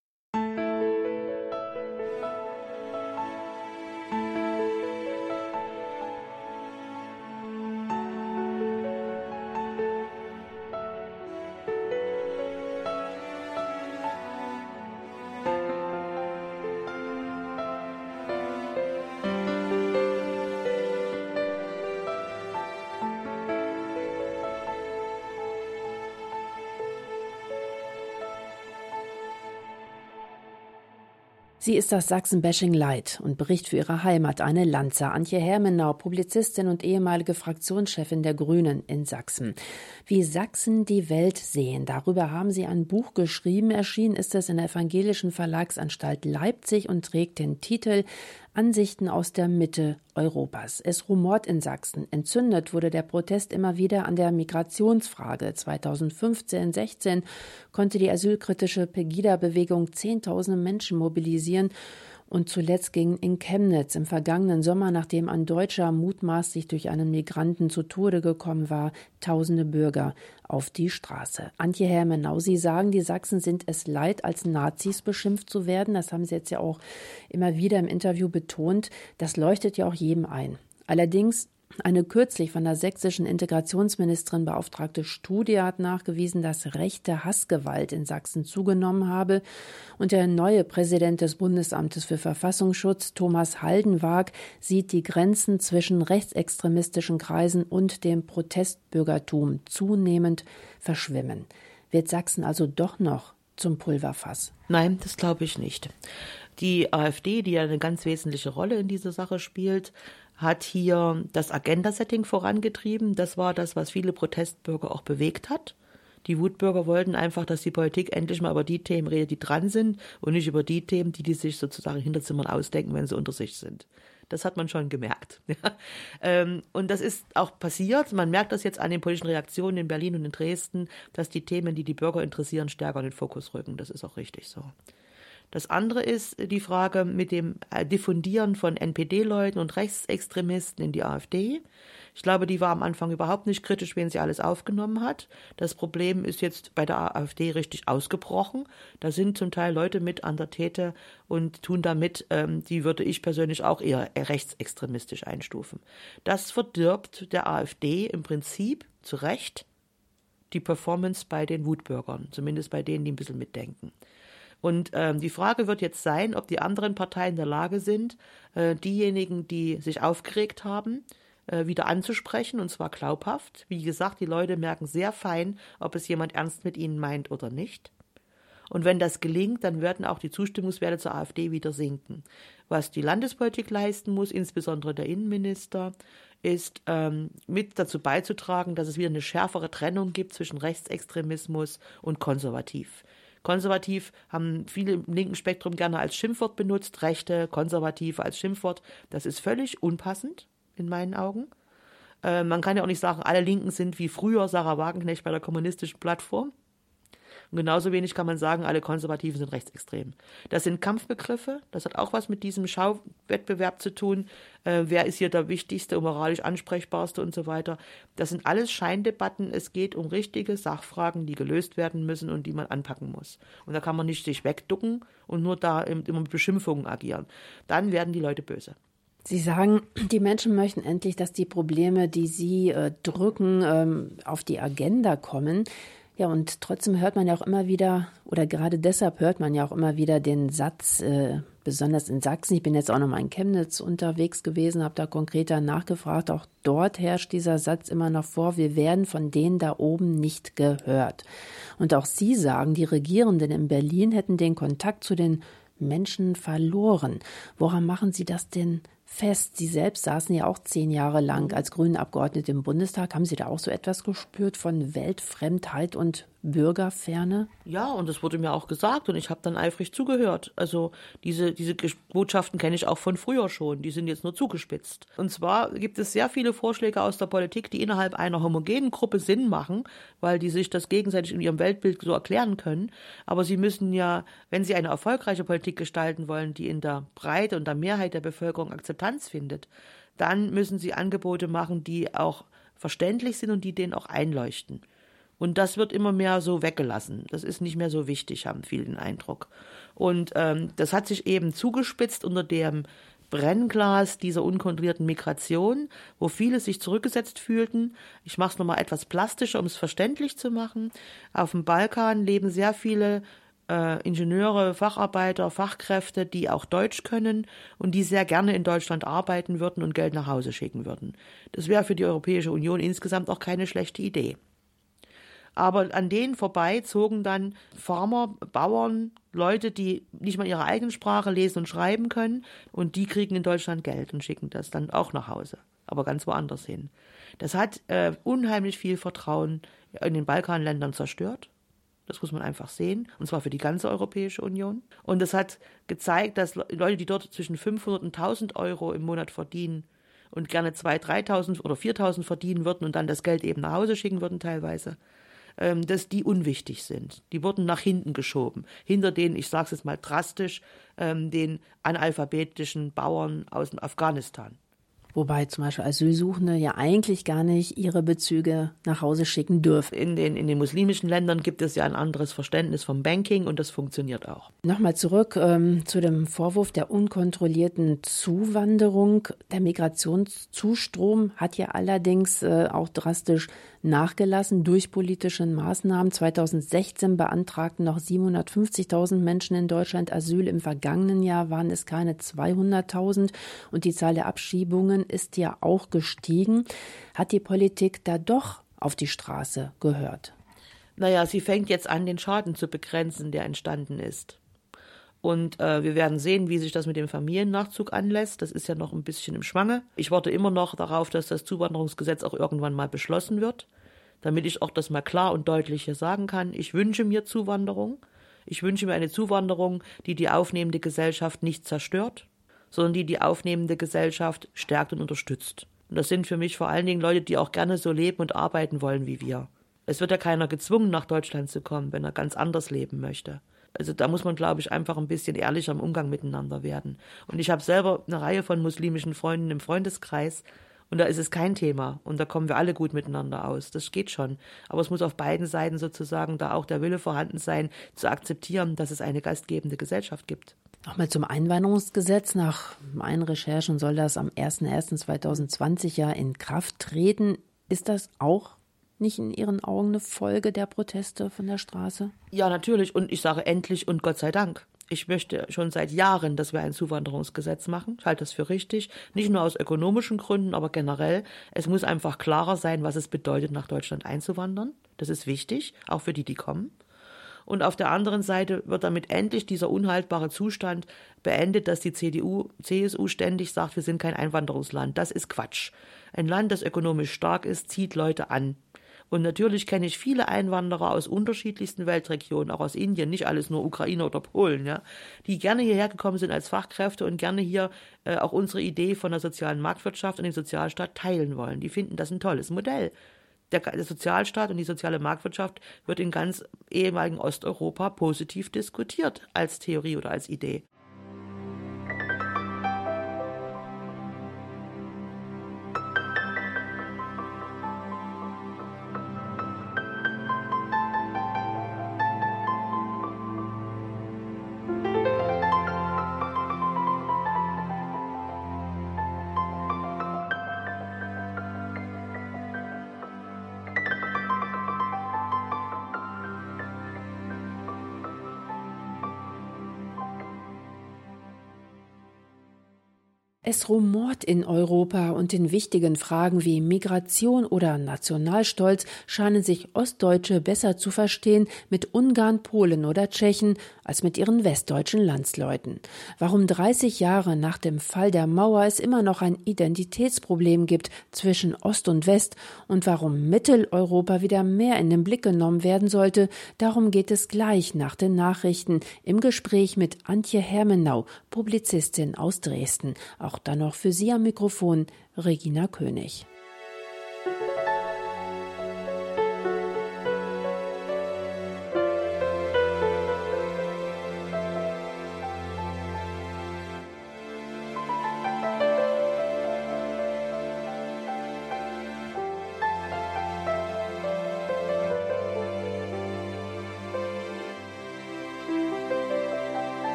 Sie ist das Sachsen-Bashing Light und bricht für ihre Heimat eine Lanze. Antje Hermenau, Publizistin und ehemalige Fraktionschefin der Grünen in Sachsen. Wie Sachsen die Welt sehen, darüber haben Sie ein Buch geschrieben. Erschienen ist es in der Evangelischen Verlagsanstalt Leipzig und trägt den Titel Ansichten aus der Mitte Europas. Es rumort in Sachsen. Entzündet wurde der Protest immer wieder an der Migrationsfrage. 2015-16 konnte die asylkritische Pegida-Bewegung Zehntausende Menschen mobilisieren und zuletzt ging in Chemnitz im vergangenen Sommer, nachdem ein Deutscher mutmaßlich durch einen Migranten zu Tode gekommen war, tausende Bürger auf die Straße. Antje Hermenau, Sie sagen, die Sachsen sind es leid, als Nazis beschimpft zu werden. Das haben Sie jetzt ja auch immer wieder im Interview betont. Das leuchtet ja auch jedem ein. Allerdings eine kürzlich von der sächsischen Integrationsministerin beauftragte Studie hat nachgewiesen, dass rechte Hassgewalt in Sachsen zugenommen habe. Und der neue Präsident des Bundesamtes für Verfassungsschutz, Thomas Haldenwag, sieht die Grenzen zwischen rechtsextremistischen Kreisen und dem Protestbürgertum zunehmend verschwimmen. Wird Sachsen also doch noch zum Pulverfass? Nein, das glaube ich nicht. Die AfD, die ja eine ganz wesentliche Rolle in dieser Sache spielt, hat hier das Agenda-Setting vorangetrieben. Das war das, was viele Protestbürger auch bewegt hat. Die Wutbürger wollten einfach, dass die Politik endlich mal über die Themen redet, die dran sind und nicht über die Themen, die die sich sozusagen Hinterzimmern ausdenken, wenn sie unter sich sind. Das hat man schon gemerkt. Ähm, und das ist auch passiert. Man merkt das jetzt an den politischen Reaktionen in Berlin und in Dresden, dass die Themen, die die Bürger interessieren, stärker in den Fokus rücken. Das ist auch richtig so. Das andere ist die Frage mit dem äh, Diffundieren von NPD-Leuten und Rechtsextremisten in die AfD. Ich glaube, die war am Anfang überhaupt nicht kritisch, wen sie alles aufgenommen hat. Das Problem ist jetzt bei der AfD richtig ausgebrochen. Da sind zum Teil Leute mit an der Täte und tun damit, ähm, die würde ich persönlich auch eher rechtsextremistisch einstufen. Das verdirbt der AfD im Prinzip zu Recht die Performance bei den Wutbürgern, zumindest bei denen, die ein bisschen mitdenken. Und ähm, die Frage wird jetzt sein, ob die anderen Parteien in der Lage sind, äh, diejenigen, die sich aufgeregt haben, äh, wieder anzusprechen, und zwar glaubhaft. Wie gesagt, die Leute merken sehr fein, ob es jemand ernst mit ihnen meint oder nicht. Und wenn das gelingt, dann werden auch die Zustimmungswerte zur AfD wieder sinken. Was die Landespolitik leisten muss, insbesondere der Innenminister, ist ähm, mit dazu beizutragen, dass es wieder eine schärfere Trennung gibt zwischen Rechtsextremismus und konservativ. Konservativ haben viele im linken Spektrum gerne als Schimpfwort benutzt, Rechte, Konservative als Schimpfwort. Das ist völlig unpassend in meinen Augen. Äh, man kann ja auch nicht sagen, alle Linken sind wie früher Sarah Wagenknecht bei der kommunistischen Plattform. Und genauso wenig kann man sagen, alle Konservativen sind rechtsextrem. Das sind Kampfbegriffe. Das hat auch was mit diesem Schauwettbewerb zu tun. Äh, wer ist hier der wichtigste und moralisch ansprechbarste und so weiter. Das sind alles Scheindebatten. Es geht um richtige Sachfragen, die gelöst werden müssen und die man anpacken muss. Und da kann man nicht sich wegducken und nur da immer mit Beschimpfungen agieren. Dann werden die Leute böse. Sie sagen, die Menschen möchten endlich, dass die Probleme, die sie äh, drücken, ähm, auf die Agenda kommen. Ja, und trotzdem hört man ja auch immer wieder, oder gerade deshalb hört man ja auch immer wieder den Satz, äh, besonders in Sachsen, ich bin jetzt auch noch mal in Chemnitz unterwegs gewesen, habe da konkreter nachgefragt, auch dort herrscht dieser Satz immer noch vor, wir werden von denen da oben nicht gehört. Und auch Sie sagen, die Regierenden in Berlin hätten den Kontakt zu den Menschen verloren. Woran machen Sie das denn fest. Sie selbst saßen ja auch zehn Jahre lang als grüne Abgeordnete im Bundestag. Haben Sie da auch so etwas gespürt von Weltfremdheit und Bürgerferne? Ja, und das wurde mir auch gesagt und ich habe dann eifrig zugehört. Also diese, diese Botschaften kenne ich auch von früher schon, die sind jetzt nur zugespitzt. Und zwar gibt es sehr viele Vorschläge aus der Politik, die innerhalb einer homogenen Gruppe Sinn machen, weil die sich das gegenseitig in ihrem Weltbild so erklären können. Aber sie müssen ja, wenn sie eine erfolgreiche Politik gestalten wollen, die in der Breite und der Mehrheit der Bevölkerung Akzeptanz findet, dann müssen sie Angebote machen, die auch verständlich sind und die denen auch einleuchten. Und das wird immer mehr so weggelassen. Das ist nicht mehr so wichtig, haben viele den Eindruck. Und ähm, das hat sich eben zugespitzt unter dem Brennglas dieser unkontrollierten Migration, wo viele sich zurückgesetzt fühlten. Ich mache es nochmal etwas plastischer, um es verständlich zu machen. Auf dem Balkan leben sehr viele äh, Ingenieure, Facharbeiter, Fachkräfte, die auch Deutsch können und die sehr gerne in Deutschland arbeiten würden und Geld nach Hause schicken würden. Das wäre für die Europäische Union insgesamt auch keine schlechte Idee. Aber an denen vorbei zogen dann Farmer, Bauern, Leute, die nicht mal ihre eigene Sprache lesen und schreiben können. Und die kriegen in Deutschland Geld und schicken das dann auch nach Hause, aber ganz woanders hin. Das hat äh, unheimlich viel Vertrauen in den Balkanländern zerstört. Das muss man einfach sehen. Und zwar für die ganze Europäische Union. Und es hat gezeigt, dass Leute, die dort zwischen 500 und 1000 Euro im Monat verdienen und gerne 2.000, 3.000 oder 4.000 verdienen würden und dann das Geld eben nach Hause schicken würden teilweise, dass die unwichtig sind. Die wurden nach hinten geschoben. Hinter den, ich sage es jetzt mal drastisch, ähm, den analphabetischen Bauern aus Afghanistan. Wobei zum Beispiel Asylsuchende ja eigentlich gar nicht ihre Bezüge nach Hause schicken dürfen. In den, in den muslimischen Ländern gibt es ja ein anderes Verständnis vom Banking und das funktioniert auch. Nochmal zurück ähm, zu dem Vorwurf der unkontrollierten Zuwanderung. Der Migrationszustrom hat ja allerdings äh, auch drastisch nachgelassen durch politische Maßnahmen. 2016 beantragten noch 750.000 Menschen in Deutschland Asyl. Im vergangenen Jahr waren es keine 200.000 und die Zahl der Abschiebungen ist ja auch gestiegen. Hat die Politik da doch auf die Straße gehört? Naja, sie fängt jetzt an, den Schaden zu begrenzen, der entstanden ist. Und äh, wir werden sehen, wie sich das mit dem Familiennachzug anlässt. Das ist ja noch ein bisschen im Schwange. Ich warte immer noch darauf, dass das Zuwanderungsgesetz auch irgendwann mal beschlossen wird, damit ich auch das mal klar und deutlich hier sagen kann. Ich wünsche mir Zuwanderung. Ich wünsche mir eine Zuwanderung, die die aufnehmende Gesellschaft nicht zerstört, sondern die die aufnehmende Gesellschaft stärkt und unterstützt. Und das sind für mich vor allen Dingen Leute, die auch gerne so leben und arbeiten wollen wie wir. Es wird ja keiner gezwungen, nach Deutschland zu kommen, wenn er ganz anders leben möchte. Also da muss man, glaube ich, einfach ein bisschen ehrlicher im Umgang miteinander werden. Und ich habe selber eine Reihe von muslimischen Freunden im Freundeskreis und da ist es kein Thema und da kommen wir alle gut miteinander aus. Das geht schon. Aber es muss auf beiden Seiten sozusagen da auch der Wille vorhanden sein, zu akzeptieren, dass es eine gastgebende Gesellschaft gibt. Nochmal zum Einwanderungsgesetz. Nach meinen Recherchen soll das am 01.01.2020 ja in Kraft treten. Ist das auch nicht in Ihren Augen eine Folge der Proteste von der Straße? Ja, natürlich. Und ich sage endlich und Gott sei Dank. Ich möchte schon seit Jahren, dass wir ein Zuwanderungsgesetz machen. Ich halte das für richtig. Nicht nur aus ökonomischen Gründen, aber generell. Es muss einfach klarer sein, was es bedeutet, nach Deutschland einzuwandern. Das ist wichtig, auch für die, die kommen. Und auf der anderen Seite wird damit endlich dieser unhaltbare Zustand beendet, dass die CDU, CSU ständig sagt, wir sind kein Einwanderungsland. Das ist Quatsch. Ein Land, das ökonomisch stark ist, zieht Leute an. Und natürlich kenne ich viele Einwanderer aus unterschiedlichsten Weltregionen, auch aus Indien, nicht alles nur Ukrainer oder Polen, ja, die gerne hierher gekommen sind als Fachkräfte und gerne hier äh, auch unsere Idee von der sozialen Marktwirtschaft und dem Sozialstaat teilen wollen. Die finden das ein tolles Modell. Der, der Sozialstaat und die soziale Marktwirtschaft wird in ganz ehemaligen Osteuropa positiv diskutiert als Theorie oder als Idee. Es rumort in Europa und in wichtigen Fragen wie Migration oder Nationalstolz scheinen sich Ostdeutsche besser zu verstehen mit Ungarn, Polen oder Tschechen als mit ihren westdeutschen Landsleuten. Warum 30 Jahre nach dem Fall der Mauer es immer noch ein Identitätsproblem gibt zwischen Ost und West und warum Mitteleuropa wieder mehr in den Blick genommen werden sollte, darum geht es gleich nach den Nachrichten im Gespräch mit Antje Hermenau, Publizistin aus Dresden. Auch dann noch für Sie am Mikrofon Regina König.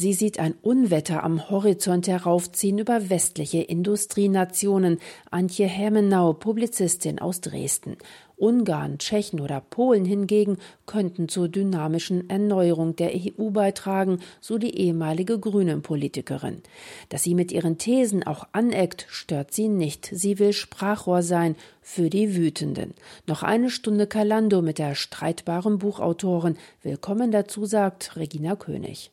Sie sieht ein Unwetter am Horizont heraufziehen über westliche Industrienationen. Antje Hermenau, Publizistin aus Dresden. Ungarn, Tschechen oder Polen hingegen könnten zur dynamischen Erneuerung der EU beitragen, so die ehemalige Grünen-Politikerin. Dass sie mit ihren Thesen auch aneckt, stört sie nicht. Sie will Sprachrohr sein für die Wütenden. Noch eine Stunde Kalando mit der streitbaren Buchautorin. Willkommen dazu, sagt Regina König.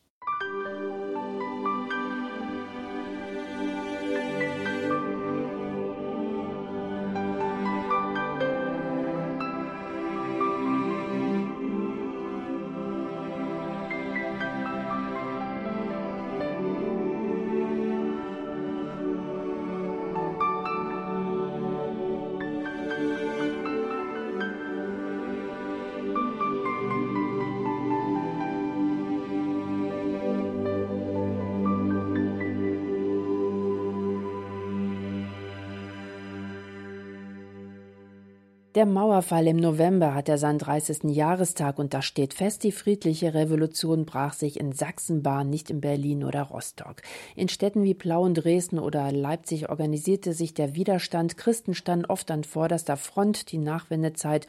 Der Mauerfall im November hat er seinen 30. Jahrestag und da steht fest, die friedliche Revolution brach sich in Sachsen Bahn, nicht in Berlin oder Rostock. In Städten wie Plauen, Dresden oder Leipzig organisierte sich der Widerstand. Christen standen oft an vorderster Front. Die Nachwendezeit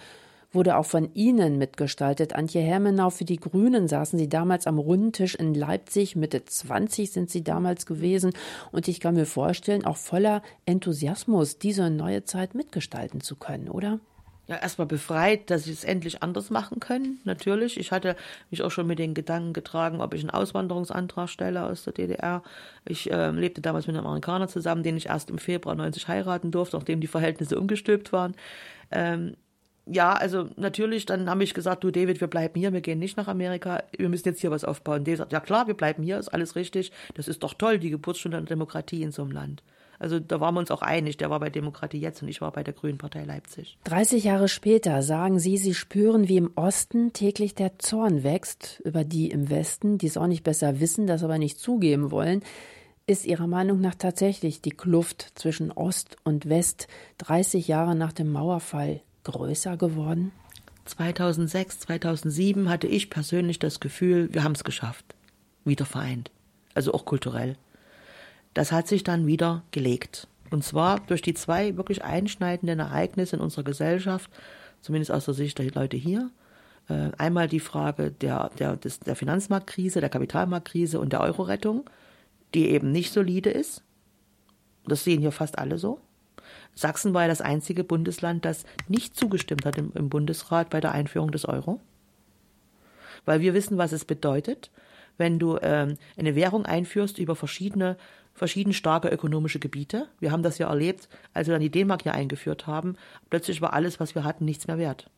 wurde auch von Ihnen mitgestaltet. Antje Hermenau für die Grünen saßen Sie damals am runden Tisch in Leipzig. Mitte 20 sind Sie damals gewesen. Und ich kann mir vorstellen, auch voller Enthusiasmus diese neue Zeit mitgestalten zu können, oder? Ja, erstmal befreit, dass ich es endlich anders machen können, natürlich. Ich hatte mich auch schon mit den Gedanken getragen, ob ich einen Auswanderungsantrag stelle aus der DDR. Ich äh, lebte damals mit einem Amerikaner zusammen, den ich erst im Februar 90 heiraten durfte, nachdem die Verhältnisse umgestülpt waren. Ähm, ja, also natürlich, dann habe ich gesagt, du David, wir bleiben hier, wir gehen nicht nach Amerika, wir müssen jetzt hier was aufbauen. Der sagt, ja klar, wir bleiben hier, ist alles richtig, das ist doch toll, die Geburtsstunde der Demokratie in so einem Land. Also da waren wir uns auch einig. Der war bei Demokratie jetzt und ich war bei der Grünen Partei Leipzig. 30 Jahre später sagen Sie, Sie spüren, wie im Osten täglich der Zorn wächst über die im Westen, die es auch nicht besser wissen, das aber nicht zugeben wollen. Ist Ihrer Meinung nach tatsächlich die Kluft zwischen Ost und West 30 Jahre nach dem Mauerfall größer geworden? 2006, 2007 hatte ich persönlich das Gefühl, wir haben es geschafft. Wieder vereint. Also auch kulturell. Das hat sich dann wieder gelegt. Und zwar durch die zwei wirklich einschneidenden Ereignisse in unserer Gesellschaft, zumindest aus der Sicht der Leute hier. Äh, einmal die Frage der, der, der Finanzmarktkrise, der Kapitalmarktkrise und der Euro-Rettung, die eben nicht solide ist. Das sehen hier fast alle so. Sachsen war ja das einzige Bundesland, das nicht zugestimmt hat im, im Bundesrat bei der Einführung des Euro. Weil wir wissen, was es bedeutet, wenn du ähm, eine Währung einführst über verschiedene verschieden starke ökonomische Gebiete. Wir haben das ja erlebt, als wir dann die D-Mark ja eingeführt haben. Plötzlich war alles, was wir hatten, nichts mehr wert.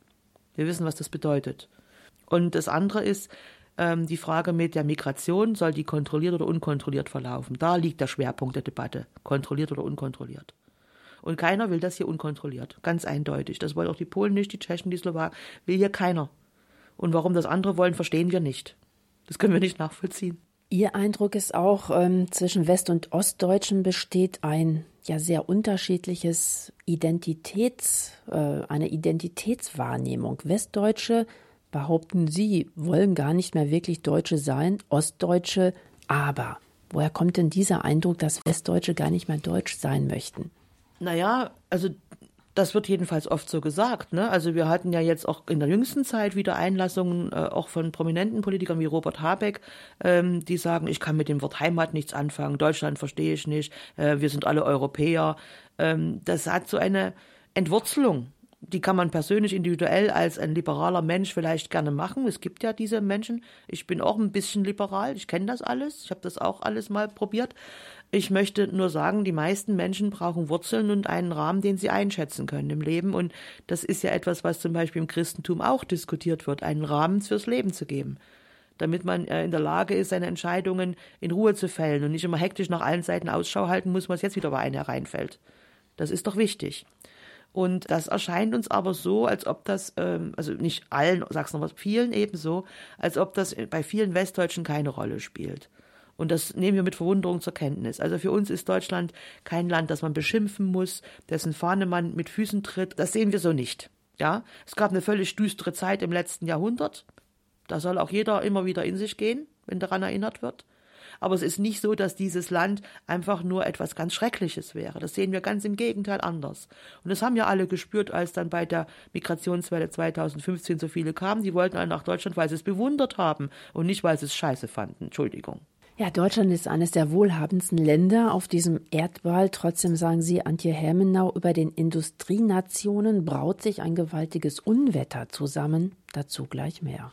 Wir wissen, was das bedeutet. Und das andere ist ähm, die Frage mit der Migration, soll die kontrolliert oder unkontrolliert verlaufen? Da liegt der Schwerpunkt der Debatte, kontrolliert oder unkontrolliert. Und keiner will das hier unkontrolliert, ganz eindeutig. Das wollen auch die Polen nicht, die Tschechen, die Slowaken, will hier keiner. Und warum das andere wollen, verstehen wir nicht. Das können wir nicht nachvollziehen. Ihr Eindruck ist auch, ähm, zwischen West- und Ostdeutschen besteht ein ja sehr unterschiedliches Identitäts, äh, eine Identitätswahrnehmung. Westdeutsche behaupten sie, wollen gar nicht mehr wirklich Deutsche sein, Ostdeutsche aber. Woher kommt denn dieser Eindruck, dass Westdeutsche gar nicht mehr deutsch sein möchten? Naja, also das wird jedenfalls oft so gesagt. Ne? Also wir hatten ja jetzt auch in der jüngsten Zeit wieder Einlassungen, äh, auch von prominenten Politikern wie Robert Habeck, ähm, die sagen, ich kann mit dem Wort Heimat nichts anfangen, Deutschland verstehe ich nicht, äh, wir sind alle Europäer. Ähm, das hat so eine Entwurzelung. Die kann man persönlich, individuell als ein liberaler Mensch vielleicht gerne machen. Es gibt ja diese Menschen. Ich bin auch ein bisschen liberal. Ich kenne das alles. Ich habe das auch alles mal probiert. Ich möchte nur sagen, die meisten Menschen brauchen Wurzeln und einen Rahmen, den sie einschätzen können im Leben. Und das ist ja etwas, was zum Beispiel im Christentum auch diskutiert wird, einen Rahmen fürs Leben zu geben. Damit man äh, in der Lage ist, seine Entscheidungen in Ruhe zu fällen und nicht immer hektisch nach allen Seiten Ausschau halten muss, was jetzt wieder bei einem hereinfällt. Das ist doch wichtig. Und das erscheint uns aber so, als ob das, ähm, also nicht allen Sachsen, aber vielen ebenso, als ob das bei vielen Westdeutschen keine Rolle spielt. Und das nehmen wir mit Verwunderung zur Kenntnis. Also für uns ist Deutschland kein Land, das man beschimpfen muss, dessen Fahne man mit Füßen tritt. Das sehen wir so nicht. Ja, es gab eine völlig düstere Zeit im letzten Jahrhundert. Da soll auch jeder immer wieder in sich gehen, wenn daran erinnert wird. aber es ist nicht so, dass dieses Land einfach nur etwas ganz Schreckliches wäre. Das sehen wir ganz im Gegenteil anders. Und das haben ja alle gespürt, als dann bei der Migrationswelle 2015 so viele kamen. Die wollten alle nach Deutschland, weil sie es bewundert haben und nicht, weil sie es scheiße fanden. Entschuldigung. Ja, Deutschland ist eines der wohlhabendsten Länder auf diesem Erdball. Trotzdem sagen Sie, Antje Hermenau, über den Industrienationen braut sich ein gewaltiges Unwetter zusammen. Dazu gleich mehr.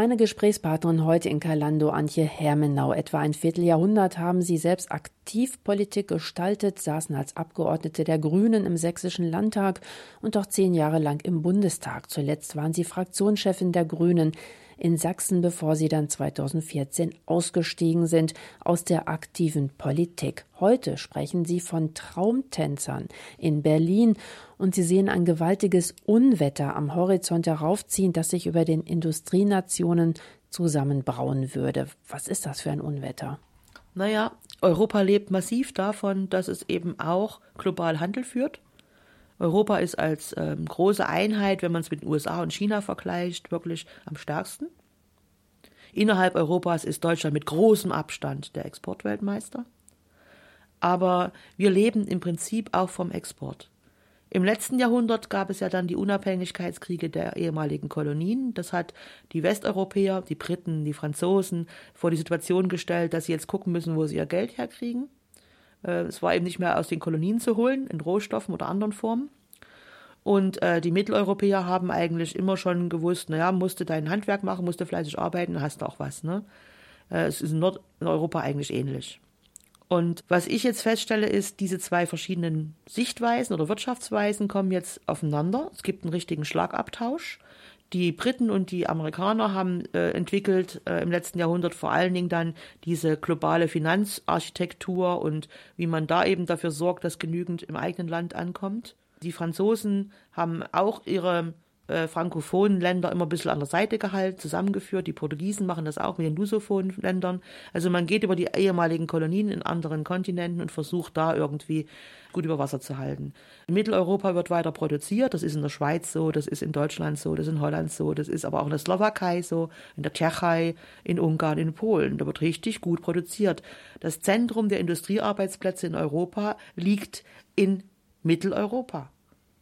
Meine Gesprächspartnerin heute in Kalando, Antje Hermenau. Etwa ein Vierteljahrhundert haben Sie selbst aktiv Politik gestaltet, saßen als Abgeordnete der Grünen im Sächsischen Landtag und auch zehn Jahre lang im Bundestag. Zuletzt waren Sie Fraktionschefin der Grünen in Sachsen, bevor sie dann 2014 ausgestiegen sind aus der aktiven Politik. Heute sprechen sie von Traumtänzern in Berlin und sie sehen ein gewaltiges Unwetter am Horizont heraufziehen, das sich über den Industrienationen zusammenbrauen würde. Was ist das für ein Unwetter? Naja, Europa lebt massiv davon, dass es eben auch global Handel führt. Europa ist als ähm, große Einheit, wenn man es mit den USA und China vergleicht, wirklich am stärksten. Innerhalb Europas ist Deutschland mit großem Abstand der Exportweltmeister. Aber wir leben im Prinzip auch vom Export. Im letzten Jahrhundert gab es ja dann die Unabhängigkeitskriege der ehemaligen Kolonien. Das hat die Westeuropäer, die Briten, die Franzosen vor die Situation gestellt, dass sie jetzt gucken müssen, wo sie ihr Geld herkriegen. Äh, es war eben nicht mehr aus den Kolonien zu holen, in Rohstoffen oder anderen Formen. Und äh, die Mitteleuropäer haben eigentlich immer schon gewusst, naja, musst du dein Handwerk machen, musst du fleißig arbeiten, hast du auch was. Ne? Äh, es ist in Nordeuropa eigentlich ähnlich. Und was ich jetzt feststelle, ist, diese zwei verschiedenen Sichtweisen oder Wirtschaftsweisen kommen jetzt aufeinander. Es gibt einen richtigen Schlagabtausch. Die Briten und die Amerikaner haben äh, entwickelt äh, im letzten Jahrhundert vor allen Dingen dann diese globale Finanzarchitektur und wie man da eben dafür sorgt, dass genügend im eigenen Land ankommt. Die Franzosen haben auch ihre äh, frankophonen Länder immer ein bisschen an der Seite gehalten, zusammengeführt. Die Portugiesen machen das auch mit den lusophonen Ländern. Also man geht über die ehemaligen Kolonien in anderen Kontinenten und versucht da irgendwie gut über Wasser zu halten. In Mitteleuropa wird weiter produziert. Das ist in der Schweiz so, das ist in Deutschland so, das ist in Holland so, das ist aber auch in der Slowakei so, in der Tschechei, in Ungarn, in Polen. Da wird richtig gut produziert. Das Zentrum der Industriearbeitsplätze in Europa liegt in Mitteleuropa.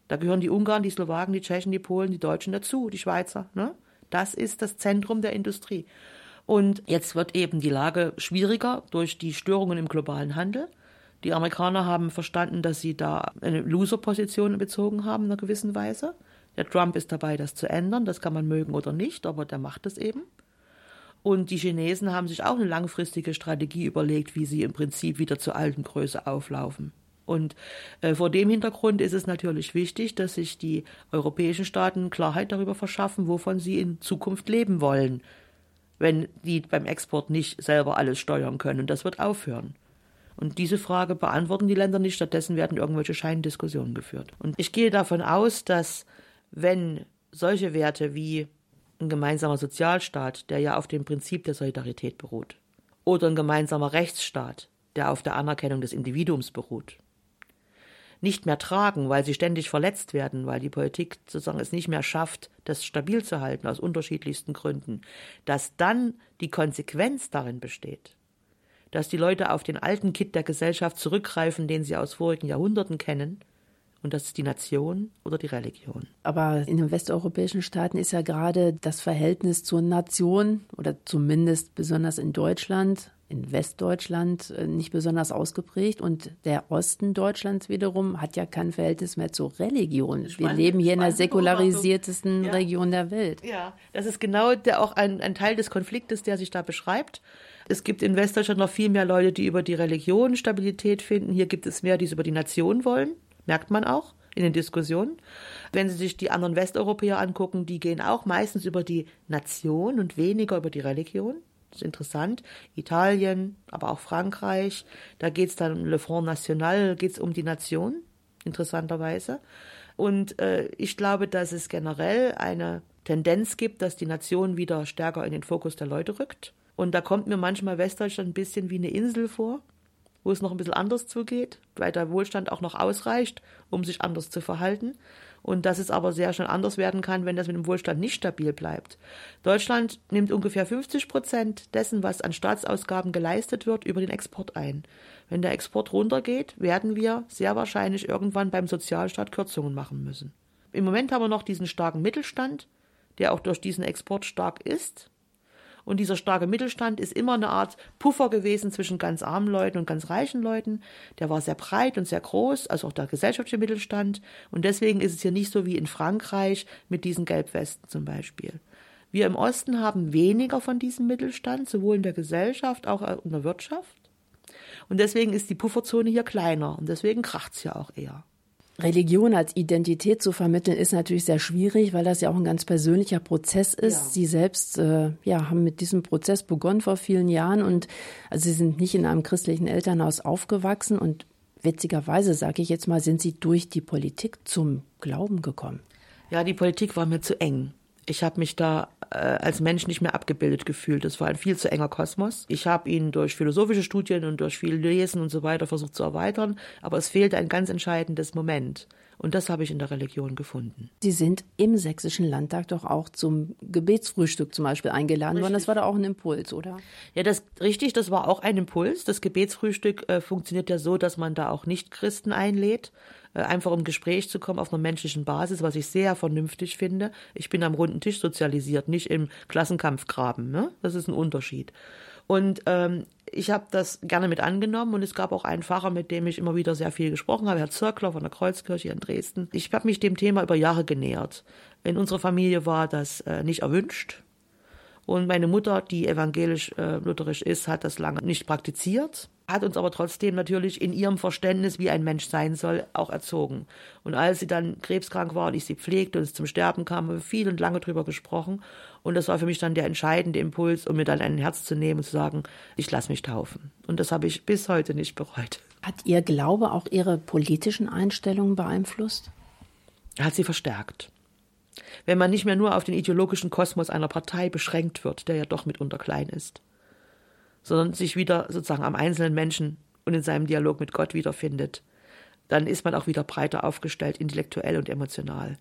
Da gehören die Ungarn, die Slowaken, die Tschechen, die Polen, die Deutschen dazu, die Schweizer. Ne? Das ist das Zentrum der Industrie. Und jetzt wird eben die Lage schwieriger durch die Störungen im globalen Handel. Die Amerikaner haben verstanden, dass sie da eine Loser-Position bezogen haben in einer gewissen Weise. Der Trump ist dabei, das zu ändern. Das kann man mögen oder nicht, aber der macht es eben. Und die Chinesen haben sich auch eine langfristige Strategie überlegt, wie sie im Prinzip wieder zur alten Größe auflaufen. Und äh, vor dem Hintergrund ist es natürlich wichtig, dass sich die europäischen Staaten Klarheit darüber verschaffen, wovon sie in Zukunft leben wollen, wenn die beim Export nicht selber alles steuern können. Und das wird aufhören. Und diese Frage beantworten die Länder nicht, stattdessen werden irgendwelche Scheindiskussionen geführt. Und ich gehe davon aus, dass wenn solche Werte wie ein gemeinsamer Sozialstaat, der ja auf dem Prinzip der Solidarität beruht, oder ein gemeinsamer Rechtsstaat, der auf der Anerkennung des Individuums beruht, nicht mehr tragen, weil sie ständig verletzt werden, weil die Politik sozusagen es nicht mehr schafft, das stabil zu halten aus unterschiedlichsten Gründen, dass dann die Konsequenz darin besteht, dass die Leute auf den alten Kit der Gesellschaft zurückgreifen, den sie aus vorigen Jahrhunderten kennen, und das ist die Nation oder die Religion. Aber in den westeuropäischen Staaten ist ja gerade das Verhältnis zur Nation oder zumindest besonders in Deutschland in Westdeutschland äh, nicht besonders ausgeprägt und der Osten Deutschlands wiederum hat ja kein Verhältnis mehr zur Religion. Wir leben hier in der säkularisiertesten ja. Region der Welt. Ja, das ist genau der, auch ein, ein Teil des Konfliktes, der sich da beschreibt. Es gibt in Westdeutschland noch viel mehr Leute, die über die Religion Stabilität finden. Hier gibt es mehr, die es über die Nation wollen. Merkt man auch in den Diskussionen. Wenn Sie sich die anderen Westeuropäer angucken, die gehen auch meistens über die Nation und weniger über die Religion ist interessant. Italien, aber auch Frankreich. Da geht es dann um Le Front National, geht es um die Nation, interessanterweise. Und äh, ich glaube, dass es generell eine Tendenz gibt, dass die Nation wieder stärker in den Fokus der Leute rückt. Und da kommt mir manchmal Westdeutschland ein bisschen wie eine Insel vor, wo es noch ein bisschen anders zugeht, weil der Wohlstand auch noch ausreicht, um sich anders zu verhalten und dass es aber sehr schnell anders werden kann, wenn das mit dem Wohlstand nicht stabil bleibt. Deutschland nimmt ungefähr 50 Prozent dessen, was an Staatsausgaben geleistet wird, über den Export ein. Wenn der Export runtergeht, werden wir sehr wahrscheinlich irgendwann beim Sozialstaat Kürzungen machen müssen. Im Moment haben wir noch diesen starken Mittelstand, der auch durch diesen Export stark ist. Und dieser starke Mittelstand ist immer eine Art Puffer gewesen zwischen ganz armen Leuten und ganz reichen Leuten. Der war sehr breit und sehr groß, also auch der gesellschaftliche Mittelstand. Und deswegen ist es hier nicht so wie in Frankreich mit diesen Gelbwesten zum Beispiel. Wir im Osten haben weniger von diesem Mittelstand, sowohl in der Gesellschaft, auch in der Wirtschaft. Und deswegen ist die Pufferzone hier kleiner und deswegen kracht es ja auch eher. Religion als Identität zu vermitteln, ist natürlich sehr schwierig, weil das ja auch ein ganz persönlicher Prozess ist. Ja. Sie selbst äh, ja, haben mit diesem Prozess begonnen vor vielen Jahren und also Sie sind nicht in einem christlichen Elternhaus aufgewachsen und witzigerweise, sage ich jetzt mal, sind Sie durch die Politik zum Glauben gekommen. Ja, die Politik war mir zu eng. Ich habe mich da als Mensch nicht mehr abgebildet gefühlt. Das war ein viel zu enger Kosmos. Ich habe ihn durch philosophische Studien und durch viel Lesen und so weiter versucht zu erweitern, aber es fehlte ein ganz entscheidendes Moment. Und das habe ich in der Religion gefunden. Sie sind im Sächsischen Landtag doch auch zum Gebetsfrühstück zum Beispiel eingeladen richtig. worden. Das war da auch ein Impuls, oder? Ja, das richtig, das war auch ein Impuls. Das Gebetsfrühstück äh, funktioniert ja so, dass man da auch Nicht-Christen einlädt. Äh, einfach um Gespräch zu kommen auf einer menschlichen Basis, was ich sehr vernünftig finde. Ich bin am runden Tisch sozialisiert, nicht im Klassenkampfgraben. Ne? Das ist ein Unterschied. Und ähm, ich habe das gerne mit angenommen und es gab auch einen Pfarrer, mit dem ich immer wieder sehr viel gesprochen habe, Herr Zirkler von der Kreuzkirche in Dresden. Ich habe mich dem Thema über Jahre genähert. In unserer Familie war das äh, nicht erwünscht. Und meine Mutter, die evangelisch-lutherisch äh, ist, hat das lange nicht praktiziert hat uns aber trotzdem natürlich in ihrem Verständnis, wie ein Mensch sein soll, auch erzogen. Und als sie dann krebskrank war und ich sie pflegte und es zum Sterben kam, haben wir viel und lange drüber gesprochen. Und das war für mich dann der entscheidende Impuls, um mir dann ein Herz zu nehmen und zu sagen, ich lasse mich taufen. Und das habe ich bis heute nicht bereut. Hat Ihr Glaube auch Ihre politischen Einstellungen beeinflusst? Hat sie verstärkt. Wenn man nicht mehr nur auf den ideologischen Kosmos einer Partei beschränkt wird, der ja doch mitunter klein ist sondern sich wieder sozusagen am einzelnen Menschen und in seinem Dialog mit Gott wiederfindet, dann ist man auch wieder breiter aufgestellt, intellektuell und emotional.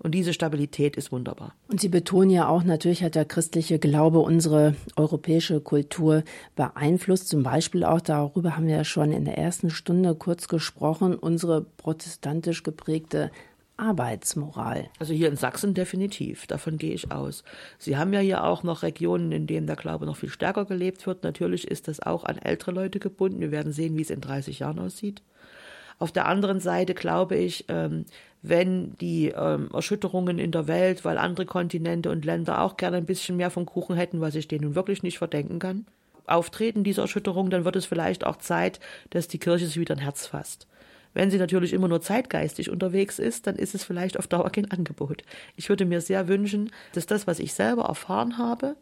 Und diese Stabilität ist wunderbar. Und Sie betonen ja auch, natürlich hat der christliche Glaube unsere europäische Kultur beeinflusst. Zum Beispiel auch darüber haben wir ja schon in der ersten Stunde kurz gesprochen, unsere protestantisch geprägte Arbeitsmoral. Also hier in Sachsen definitiv, davon gehe ich aus. Sie haben ja hier auch noch Regionen, in denen der Glaube noch viel stärker gelebt wird. Natürlich ist das auch an ältere Leute gebunden. Wir werden sehen, wie es in 30 Jahren aussieht. Auf der anderen Seite glaube ich, ähm, wenn die ähm, Erschütterungen in der Welt, weil andere Kontinente und Länder auch gerne ein bisschen mehr vom Kuchen hätten, was ich denen nun wirklich nicht verdenken kann, auftreten, diese Erschütterung, dann wird es vielleicht auch Zeit, dass die Kirche sich wieder ein Herz fasst. Wenn sie natürlich immer nur zeitgeistig unterwegs ist, dann ist es vielleicht auf Dauer kein Angebot. Ich würde mir sehr wünschen, dass das, was ich selber erfahren habe,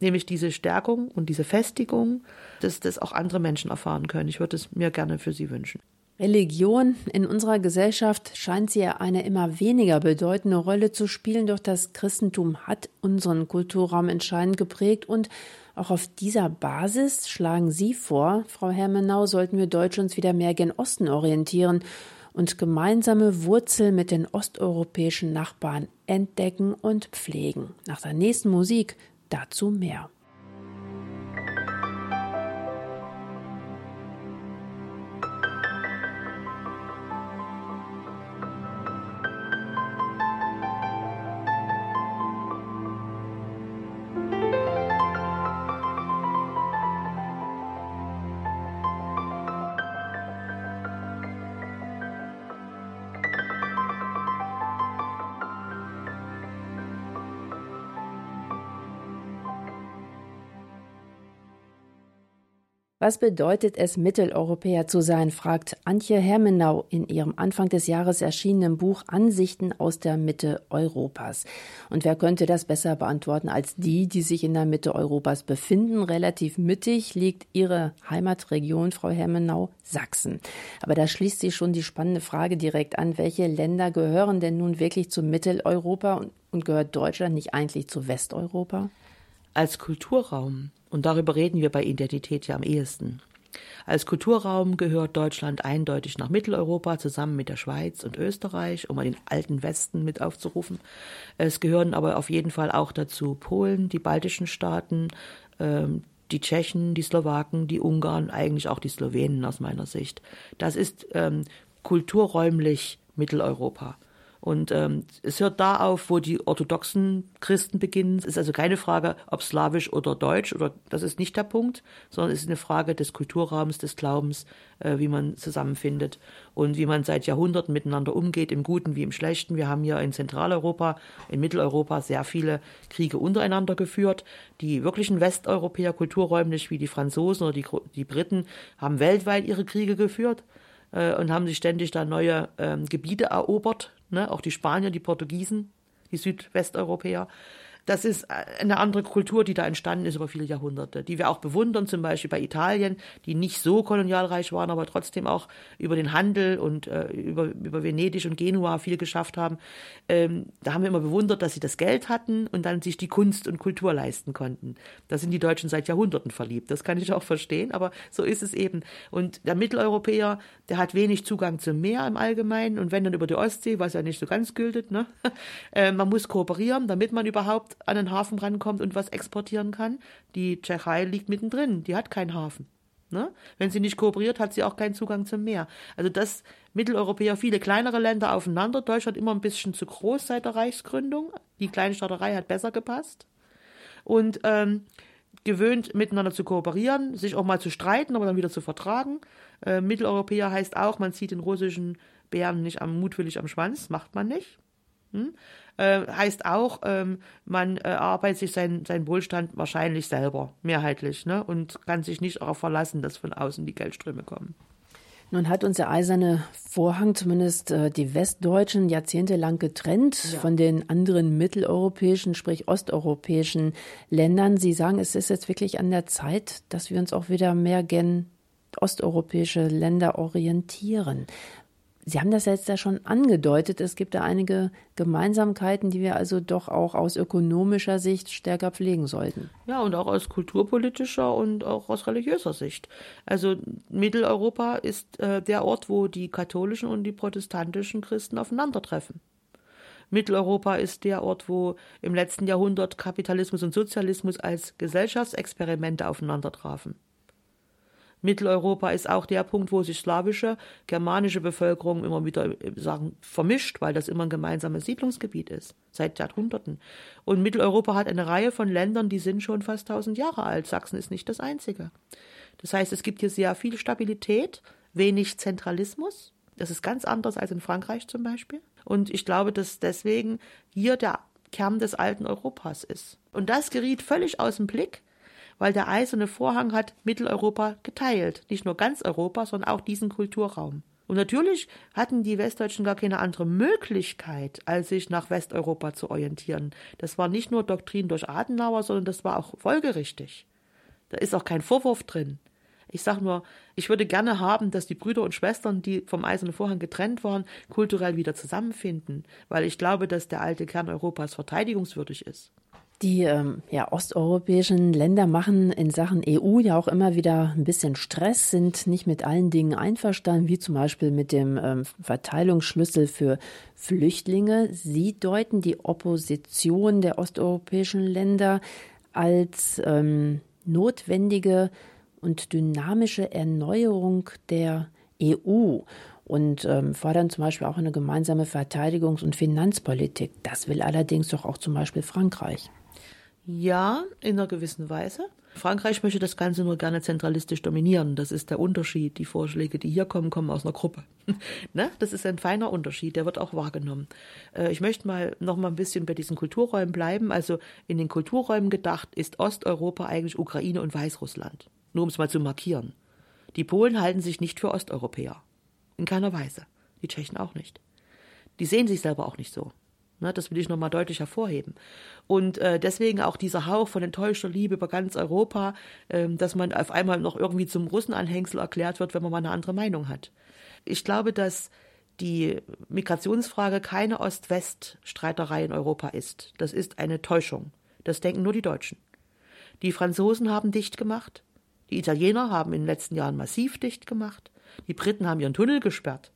nämlich diese Stärkung und diese Festigung, dass das auch andere Menschen erfahren können. Ich würde es mir gerne für sie wünschen. Religion in unserer Gesellschaft scheint sie eine immer weniger bedeutende Rolle zu spielen, doch das Christentum hat unseren Kulturraum entscheidend geprägt und auch auf dieser Basis schlagen Sie vor, Frau Hermenau, sollten wir Deutsche uns wieder mehr gen Osten orientieren und gemeinsame Wurzeln mit den osteuropäischen Nachbarn entdecken und pflegen. Nach der nächsten Musik dazu mehr. Was bedeutet es, Mitteleuropäer zu sein, fragt Antje Hermenau in ihrem Anfang des Jahres erschienenen Buch Ansichten aus der Mitte Europas. Und wer könnte das besser beantworten als die, die sich in der Mitte Europas befinden? Relativ mittig liegt ihre Heimatregion, Frau Hermenau, Sachsen. Aber da schließt sich schon die spannende Frage direkt an, welche Länder gehören denn nun wirklich zu Mitteleuropa und gehört Deutschland nicht eigentlich zu Westeuropa? Als Kulturraum und darüber reden wir bei Identität ja am ehesten. Als Kulturraum gehört Deutschland eindeutig nach Mitteleuropa zusammen mit der Schweiz und Österreich, um mal den alten Westen mit aufzurufen. Es gehören aber auf jeden Fall auch dazu Polen, die baltischen Staaten, ähm, die Tschechen, die Slowaken, die Ungarn, eigentlich auch die Slowenen aus meiner Sicht. Das ist ähm, kulturräumlich Mitteleuropa. Und ähm, es hört da auf, wo die orthodoxen Christen beginnen. Es ist also keine Frage, ob slawisch oder deutsch, oder das ist nicht der Punkt, sondern es ist eine Frage des Kulturraums, des Glaubens, äh, wie man zusammenfindet und wie man seit Jahrhunderten miteinander umgeht, im Guten wie im Schlechten. Wir haben hier in Zentraleuropa, in Mitteleuropa sehr viele Kriege untereinander geführt. Die wirklichen Westeuropäer kulturräumlich wie die Franzosen oder die, die Briten haben weltweit ihre Kriege geführt äh, und haben sich ständig da neue ähm, Gebiete erobert, ne? auch die Spanier, die Portugiesen, die Südwesteuropäer das ist eine andere Kultur, die da entstanden ist über viele Jahrhunderte, die wir auch bewundern, zum Beispiel bei Italien, die nicht so kolonialreich waren, aber trotzdem auch über den Handel und äh, über, über Venedig und Genua viel geschafft haben. Ähm, da haben wir immer bewundert, dass sie das Geld hatten und dann sich die Kunst und Kultur leisten konnten. Da sind die Deutschen seit Jahrhunderten verliebt. Das kann ich auch verstehen, aber so ist es eben. Und der Mitteleuropäer, der hat wenig Zugang zum Meer im Allgemeinen und wenn dann über die Ostsee, was ja nicht so ganz gültet, ne? Äh, man muss kooperieren, damit man überhaupt an den Hafen rankommt und was exportieren kann. Die Tschechei liegt mittendrin, die hat keinen Hafen. Ne? Wenn sie nicht kooperiert, hat sie auch keinen Zugang zum Meer. Also das Mitteleuropäer, viele kleinere Länder aufeinander, Deutschland immer ein bisschen zu groß seit der Reichsgründung. Die Kleinstaaterei hat besser gepasst. Und ähm, gewöhnt, miteinander zu kooperieren, sich auch mal zu streiten, aber dann wieder zu vertragen. Äh, Mitteleuropäer heißt auch, man zieht den russischen Bären nicht am, mutwillig am Schwanz, macht man nicht. Hm? Äh, heißt auch, ähm, man äh, arbeitet sich seinen sein Wohlstand wahrscheinlich selber, mehrheitlich, ne? und kann sich nicht darauf verlassen, dass von außen die Geldströme kommen. Nun hat uns der eiserne Vorhang zumindest äh, die Westdeutschen jahrzehntelang getrennt ja. von den anderen mitteleuropäischen, sprich osteuropäischen Ländern. Sie sagen, es ist jetzt wirklich an der Zeit, dass wir uns auch wieder mehr gen osteuropäische Länder orientieren. Sie haben das jetzt ja schon angedeutet. Es gibt da einige Gemeinsamkeiten, die wir also doch auch aus ökonomischer Sicht stärker pflegen sollten. Ja, und auch aus kulturpolitischer und auch aus religiöser Sicht. Also Mitteleuropa ist äh, der Ort, wo die katholischen und die protestantischen Christen aufeinandertreffen. Mitteleuropa ist der Ort, wo im letzten Jahrhundert Kapitalismus und Sozialismus als Gesellschaftsexperimente aufeinander trafen. Mitteleuropa ist auch der Punkt, wo sich slawische, germanische Bevölkerung immer wieder äh, sagen, vermischt, weil das immer ein gemeinsames Siedlungsgebiet ist, seit Jahrhunderten. Und Mitteleuropa hat eine Reihe von Ländern, die sind schon fast tausend Jahre alt. Sachsen ist nicht das einzige. Das heißt, es gibt hier sehr viel Stabilität, wenig Zentralismus. Das ist ganz anders als in Frankreich zum Beispiel. Und ich glaube, dass deswegen hier der Kern des alten Europas ist. Und das geriet völlig aus dem Blick, weil der eiserne Vorhang hat Mitteleuropa geteilt. Nicht nur ganz Europa, sondern auch diesen Kulturraum. Und natürlich hatten die Westdeutschen gar keine andere Möglichkeit, als sich nach Westeuropa zu orientieren. Das war nicht nur Doktrin durch Adenauer, sondern das war auch folgerichtig. Da ist auch kein Vorwurf drin. Ich sage nur, ich würde gerne haben, dass die Brüder und Schwestern, die vom Eisernen Vorhang getrennt waren, kulturell wieder zusammenfinden, weil ich glaube, dass der alte Kern Europas verteidigungswürdig ist. Die ähm, ja, osteuropäischen Länder machen in Sachen EU ja auch immer wieder ein bisschen Stress, sind nicht mit allen Dingen einverstanden, wie zum Beispiel mit dem ähm, Verteilungsschlüssel für Flüchtlinge. Sie deuten die Opposition der osteuropäischen Länder als ähm, notwendige und dynamische Erneuerung der EU und ähm, fordern zum Beispiel auch eine gemeinsame Verteidigungs- und Finanzpolitik. Das will allerdings doch auch zum Beispiel Frankreich. Ja, in einer gewissen Weise. Frankreich möchte das Ganze nur gerne zentralistisch dominieren. Das ist der Unterschied. Die Vorschläge, die hier kommen, kommen aus einer Gruppe. ne? Das ist ein feiner Unterschied, der wird auch wahrgenommen. Äh, ich möchte mal noch mal ein bisschen bei diesen Kulturräumen bleiben. Also in den Kulturräumen gedacht ist Osteuropa eigentlich Ukraine und Weißrussland. nur um es mal zu markieren. Die Polen halten sich nicht für Osteuropäer. In keiner Weise. Die Tschechen auch nicht. Die sehen sich selber auch nicht so. Ne, das will ich nochmal deutlich hervorheben. Und äh, deswegen auch dieser Hauch von enttäuschter Liebe über ganz Europa, äh, dass man auf einmal noch irgendwie zum Russenanhängsel erklärt wird, wenn man mal eine andere Meinung hat. Ich glaube, dass die Migrationsfrage keine Ost-West-Streiterei in Europa ist. Das ist eine Täuschung. Das denken nur die Deutschen. Die Franzosen haben dicht gemacht. Die Italiener haben in den letzten Jahren massiv dicht gemacht. Die Briten haben ihren Tunnel gesperrt.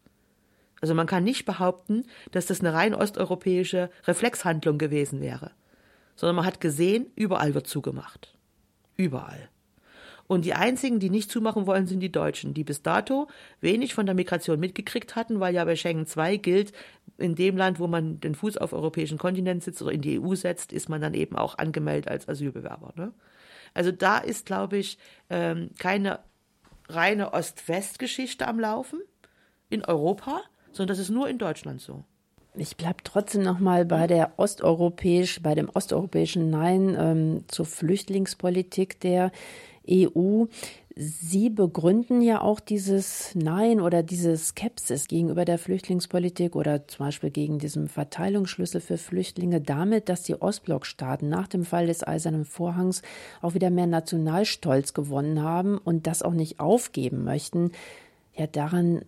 Also man kann nicht behaupten, dass das eine rein osteuropäische Reflexhandlung gewesen wäre, sondern man hat gesehen, überall wird zugemacht. Überall. Und die einzigen, die nicht zumachen wollen, sind die Deutschen, die bis dato wenig von der Migration mitgekriegt hatten, weil ja bei Schengen II gilt, in dem Land, wo man den Fuß auf europäischen Kontinent sitzt oder in die EU setzt, ist man dann eben auch angemeldet als Asylbewerber. Ne? Also da ist, glaube ich, ähm, keine reine Ost-West-Geschichte am Laufen in Europa, sondern das ist nur in Deutschland so. Ich bleibe trotzdem noch mal bei der osteuropäisch, bei dem osteuropäischen Nein ähm, zur Flüchtlingspolitik der EU. Sie begründen ja auch dieses Nein oder diese Skepsis gegenüber der Flüchtlingspolitik oder zum Beispiel gegen diesen Verteilungsschlüssel für Flüchtlinge damit, dass die Ostblockstaaten nach dem Fall des Eisernen Vorhangs auch wieder mehr Nationalstolz gewonnen haben und das auch nicht aufgeben möchten. Ja, daran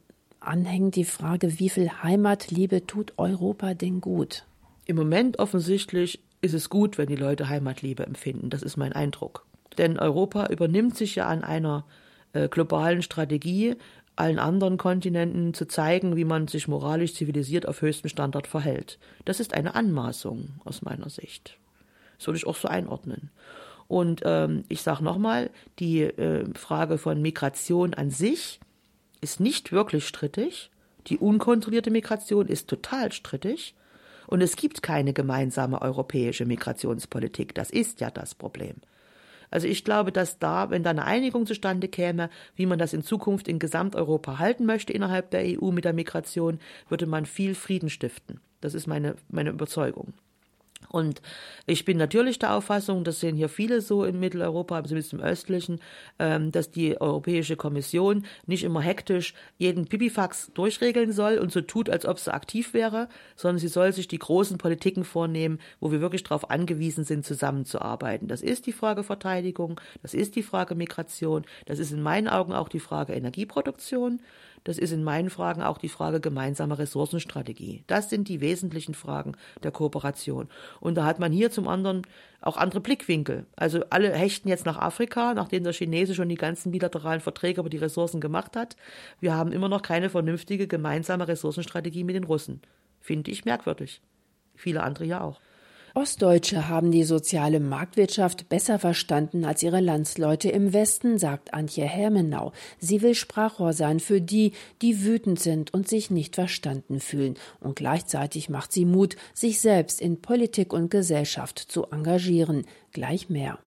anhängt die Frage, wie viel Heimatliebe tut Europa denn gut? Im Moment offensichtlich ist es gut, wenn die Leute Heimatliebe empfinden. Das ist mein Eindruck. Denn Europa übernimmt sich ja an einer äh, globalen Strategie, allen anderen Kontinenten zu zeigen, wie man sich moralisch zivilisiert auf höchstem Standard verhält. Das ist eine Anmaßung aus meiner Sicht. Das würde ich auch so einordnen. Und ähm, ich sage nochmal, die äh, Frage von Migration an sich ist nicht wirklich strittig. Die unkontrollierte Migration ist total strittig. Und es gibt keine gemeinsame europäische Migrationspolitik. Das ist ja das Problem. Also ich glaube, dass da, wenn da eine Einigung zustande käme, wie man das in Zukunft in Gesamteuropa halten möchte innerhalb der EU mit der Migration, würde man viel Frieden stiften. Das ist meine, meine Überzeugung. Und ich bin natürlich der Auffassung, das sehen hier viele so in Mitteleuropa, zumindest im östlichen, ähm, dass die Europäische Kommission nicht immer hektisch jeden Pipifax durchregeln soll und so tut, als ob sie aktiv wäre, sondern sie soll sich die großen Politiken vornehmen, wo wir wirklich darauf angewiesen sind, zusammenzuarbeiten. Das ist die Frage Verteidigung, das ist die Frage Migration, das ist in meinen Augen auch die Frage Energieproduktion. Das ist in meinen Fragen auch die Frage gemeinsamer Ressourcenstrategie. Das sind die wesentlichen Fragen der Kooperation. Und da hat man hier zum anderen auch andere Blickwinkel. Also alle hechten jetzt nach Afrika, nachdem der Chinese schon die ganzen bilateralen Verträge über die Ressourcen gemacht hat. Wir haben immer noch keine vernünftige gemeinsame Ressourcenstrategie mit den Russen. Finde ich merkwürdig. Viele andere ja auch. Ostdeutsche haben die soziale Marktwirtschaft besser verstanden als ihre Landsleute im Westen, sagt Antje Hermenau. Sie will Sprachrohr sein für die, die wütend sind und sich nicht verstanden fühlen. Und gleichzeitig macht sie Mut, sich selbst in Politik und Gesellschaft zu engagieren. Gleich mehr.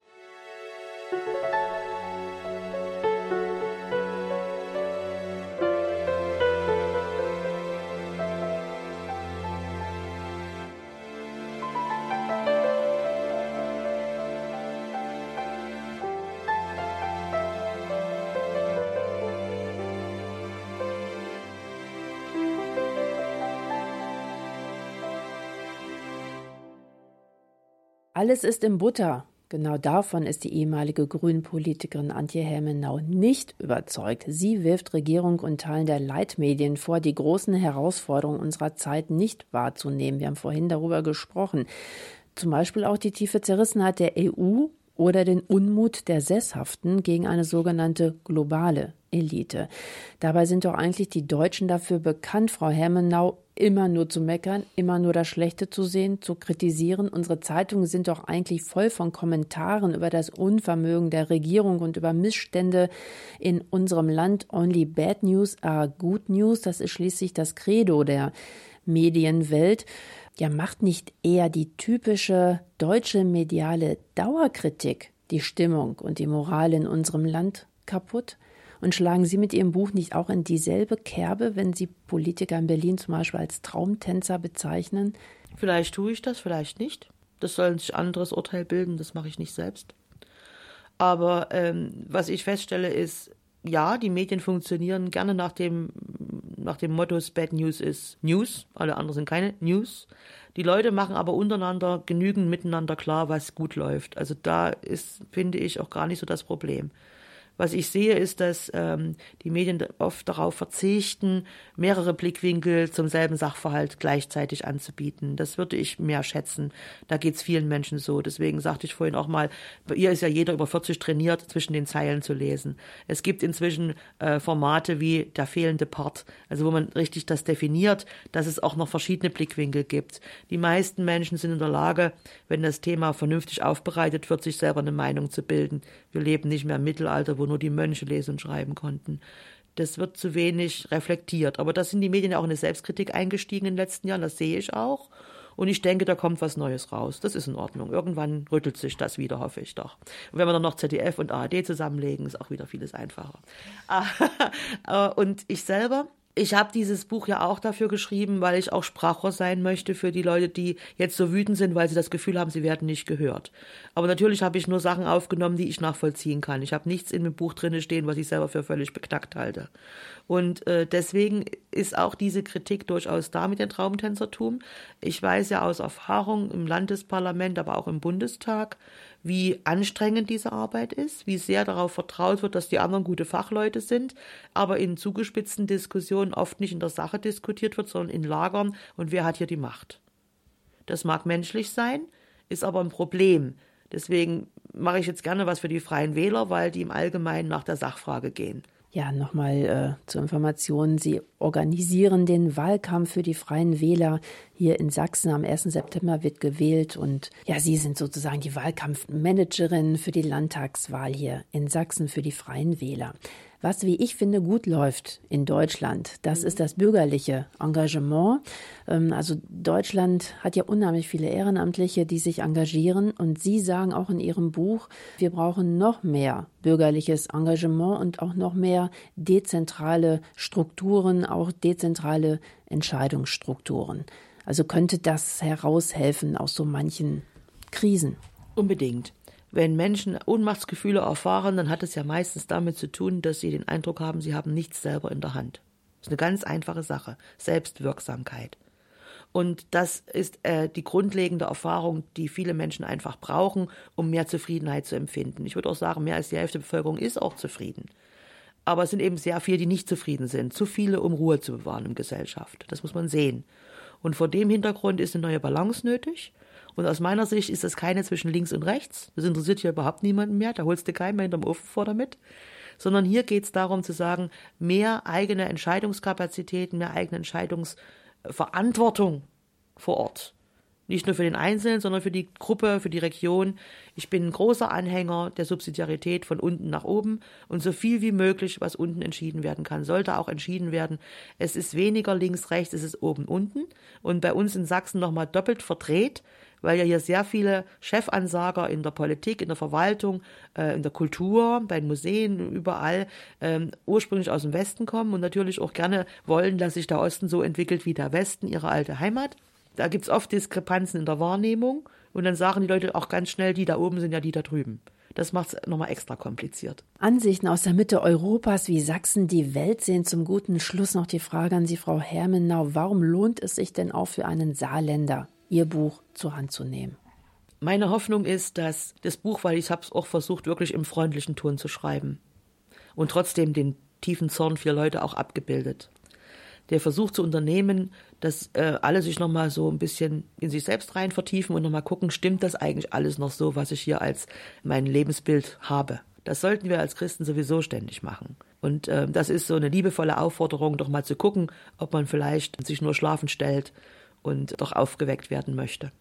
Alles ist in Butter. Genau davon ist die ehemalige Grünen-Politikerin Antje Helmenau nicht überzeugt. Sie wirft Regierung und Teilen der Leitmedien vor, die großen Herausforderungen unserer Zeit nicht wahrzunehmen. Wir haben vorhin darüber gesprochen. Zum Beispiel auch die tiefe Zerrissenheit der EU oder den Unmut der Sesshaften gegen eine sogenannte globale Elite. Dabei sind doch eigentlich die Deutschen dafür bekannt, Frau Hermenau, immer nur zu meckern, immer nur das Schlechte zu sehen, zu kritisieren. Unsere Zeitungen sind doch eigentlich voll von Kommentaren über das Unvermögen der Regierung und über Missstände in unserem Land. Only bad news are good news. Das ist schließlich das Credo der Medienwelt. Ja, macht nicht eher die typische deutsche mediale Dauerkritik die Stimmung und die Moral in unserem Land kaputt? Und schlagen Sie mit Ihrem Buch nicht auch in dieselbe Kerbe, wenn Sie Politiker in Berlin zum Beispiel als Traumtänzer bezeichnen? Vielleicht tue ich das, vielleicht nicht. Das sollen sich anderes Urteil bilden, das mache ich nicht selbst. Aber ähm, was ich feststelle ist, ja, die Medien funktionieren gerne nach dem, nach dem Motto Bad News ist News, alle anderen sind keine News. Die Leute machen aber untereinander genügend miteinander klar, was gut läuft. Also da ist, finde ich, auch gar nicht so das Problem. Was ich sehe, ist, dass ähm, die Medien oft darauf verzichten, mehrere Blickwinkel zum selben Sachverhalt gleichzeitig anzubieten. Das würde ich mehr schätzen. Da geht es vielen Menschen so. Deswegen sagte ich vorhin auch mal, bei ihr ist ja jeder über 40 trainiert, zwischen den Zeilen zu lesen. Es gibt inzwischen äh, Formate wie der fehlende Part, also wo man richtig das definiert, dass es auch noch verschiedene Blickwinkel gibt. Die meisten Menschen sind in der Lage, wenn das Thema vernünftig aufbereitet wird, sich selber eine Meinung zu bilden. Wir leben nicht mehr im Mittelalter, wo nur die Mönche lesen und schreiben konnten. Das wird zu wenig reflektiert. Aber da sind die Medien ja auch in eine Selbstkritik eingestiegen in den letzten Jahren, das sehe ich auch. Und ich denke, da kommt was Neues raus. Das ist in Ordnung. Irgendwann rüttelt sich das wieder, hoffe ich doch. Und wenn wir dann noch ZDF und ARD zusammenlegen, ist auch wieder vieles einfacher. und ich selber ich habe dieses Buch ja auch dafür geschrieben, weil ich auch Sprachrohr sein möchte für die Leute, die jetzt so wütend sind, weil sie das Gefühl haben, sie werden nicht gehört. Aber natürlich habe ich nur Sachen aufgenommen, die ich nachvollziehen kann. Ich habe nichts in dem Buch drinne stehen, was ich selber für völlig beknackt halte. Und äh, deswegen ist auch diese Kritik durchaus da mit dem Traumtänzertum. Ich weiß ja aus Erfahrung im Landesparlament, aber auch im Bundestag, wie anstrengend diese Arbeit ist, wie sehr darauf vertraut wird, dass die anderen gute Fachleute sind, aber in zugespitzten Diskussionen oft nicht in der Sache diskutiert wird, sondern in Lagern und wer hat hier die Macht. Das mag menschlich sein, ist aber ein Problem. Deswegen mache ich jetzt gerne was für die Freien Wähler, weil die im Allgemeinen nach der Sachfrage gehen. Ja, nochmal äh, zur Information. Sie organisieren den Wahlkampf für die Freien Wähler hier in Sachsen. Am 1. September wird gewählt und ja, Sie sind sozusagen die Wahlkampfmanagerin für die Landtagswahl hier in Sachsen für die Freien Wähler. Was, wie ich finde, gut läuft in Deutschland, das ist das bürgerliche Engagement. Ähm, also Deutschland hat ja unheimlich viele Ehrenamtliche, die sich engagieren. Und Sie sagen auch in Ihrem Buch, wir brauchen noch mehr bürgerliches Engagement und auch noch mehr dezentrale Strukturen, auch dezentrale Entscheidungsstrukturen. Also könnte das heraushelfen aus so manchen Krisen. Unbedingt. Wenn Menschen Ohnmachtsgefühle erfahren, dann hat es ja meistens damit zu tun, dass sie den Eindruck haben, sie haben nichts selber in der Hand. Das ist eine ganz einfache Sache. Selbstwirksamkeit. Und das ist äh, die grundlegende Erfahrung, die viele Menschen einfach brauchen, um mehr Zufriedenheit zu empfinden. Ich würde auch sagen, mehr als die Hälfte der Bevölkerung ist auch zufrieden. Aber es sind eben sehr viele, die nicht zufrieden sind. Zu viele, um Ruhe zu bewahren in Gesellschaft. Das muss man sehen. Und vor dem Hintergrund ist eine neue Balance nötig. Und aus meiner Sicht ist das keine zwischen links und rechts. Das interessiert hier überhaupt niemanden mehr. Da holst du keinen mehr hinterm Ofen vor damit. Sondern hier geht es darum zu sagen, mehr eigene Entscheidungskapazitäten, mehr eigene Entscheidungsverantwortung vor Ort. Nicht nur für den Einzelnen, sondern für die Gruppe, für die Region. Ich bin ein großer Anhänger der Subsidiarität von unten nach oben und so viel wie möglich, was unten entschieden werden kann, sollte auch entschieden werden. Es ist weniger links, rechts, es ist oben, unten. Und bei uns in Sachsen nochmal doppelt verdreht weil ja hier sehr viele Chefansager in der Politik, in der Verwaltung, äh, in der Kultur, bei den Museen, überall ähm, ursprünglich aus dem Westen kommen und natürlich auch gerne wollen, dass sich der Osten so entwickelt wie der Westen, ihre alte Heimat. Da gibt es oft Diskrepanzen in der Wahrnehmung und dann sagen die Leute auch ganz schnell, die da oben sind ja die da drüben. Das macht es nochmal extra kompliziert. Ansichten aus der Mitte Europas wie Sachsen die Welt sehen. Zum guten Schluss noch die Frage an Sie, Frau Hermenau. Warum lohnt es sich denn auch für einen Saarländer, Ihr Buch zur Hand zu nehmen. Meine Hoffnung ist, dass das Buch, weil ich habe es auch versucht, wirklich im freundlichen Ton zu schreiben und trotzdem den tiefen Zorn vieler Leute auch abgebildet. Der Versuch zu unternehmen, dass äh, alle sich nochmal so ein bisschen in sich selbst rein vertiefen und nochmal gucken, stimmt das eigentlich alles noch so, was ich hier als mein Lebensbild habe. Das sollten wir als Christen sowieso ständig machen. Und äh, das ist so eine liebevolle Aufforderung, doch mal zu gucken, ob man vielleicht sich nur schlafen stellt und doch aufgeweckt werden möchte.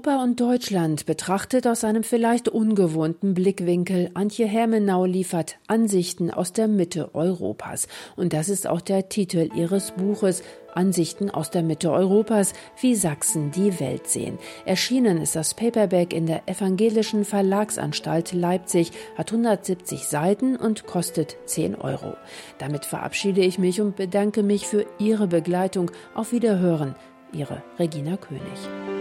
Europa und Deutschland betrachtet aus einem vielleicht ungewohnten Blickwinkel. Antje Hermenau liefert Ansichten aus der Mitte Europas. Und das ist auch der Titel ihres Buches. Ansichten aus der Mitte Europas, wie Sachsen die Welt sehen. Erschienen ist das Paperback in der Evangelischen Verlagsanstalt Leipzig, hat 170 Seiten und kostet 10 Euro. Damit verabschiede ich mich und bedanke mich für Ihre Begleitung. Auf Wiederhören. Ihre Regina König.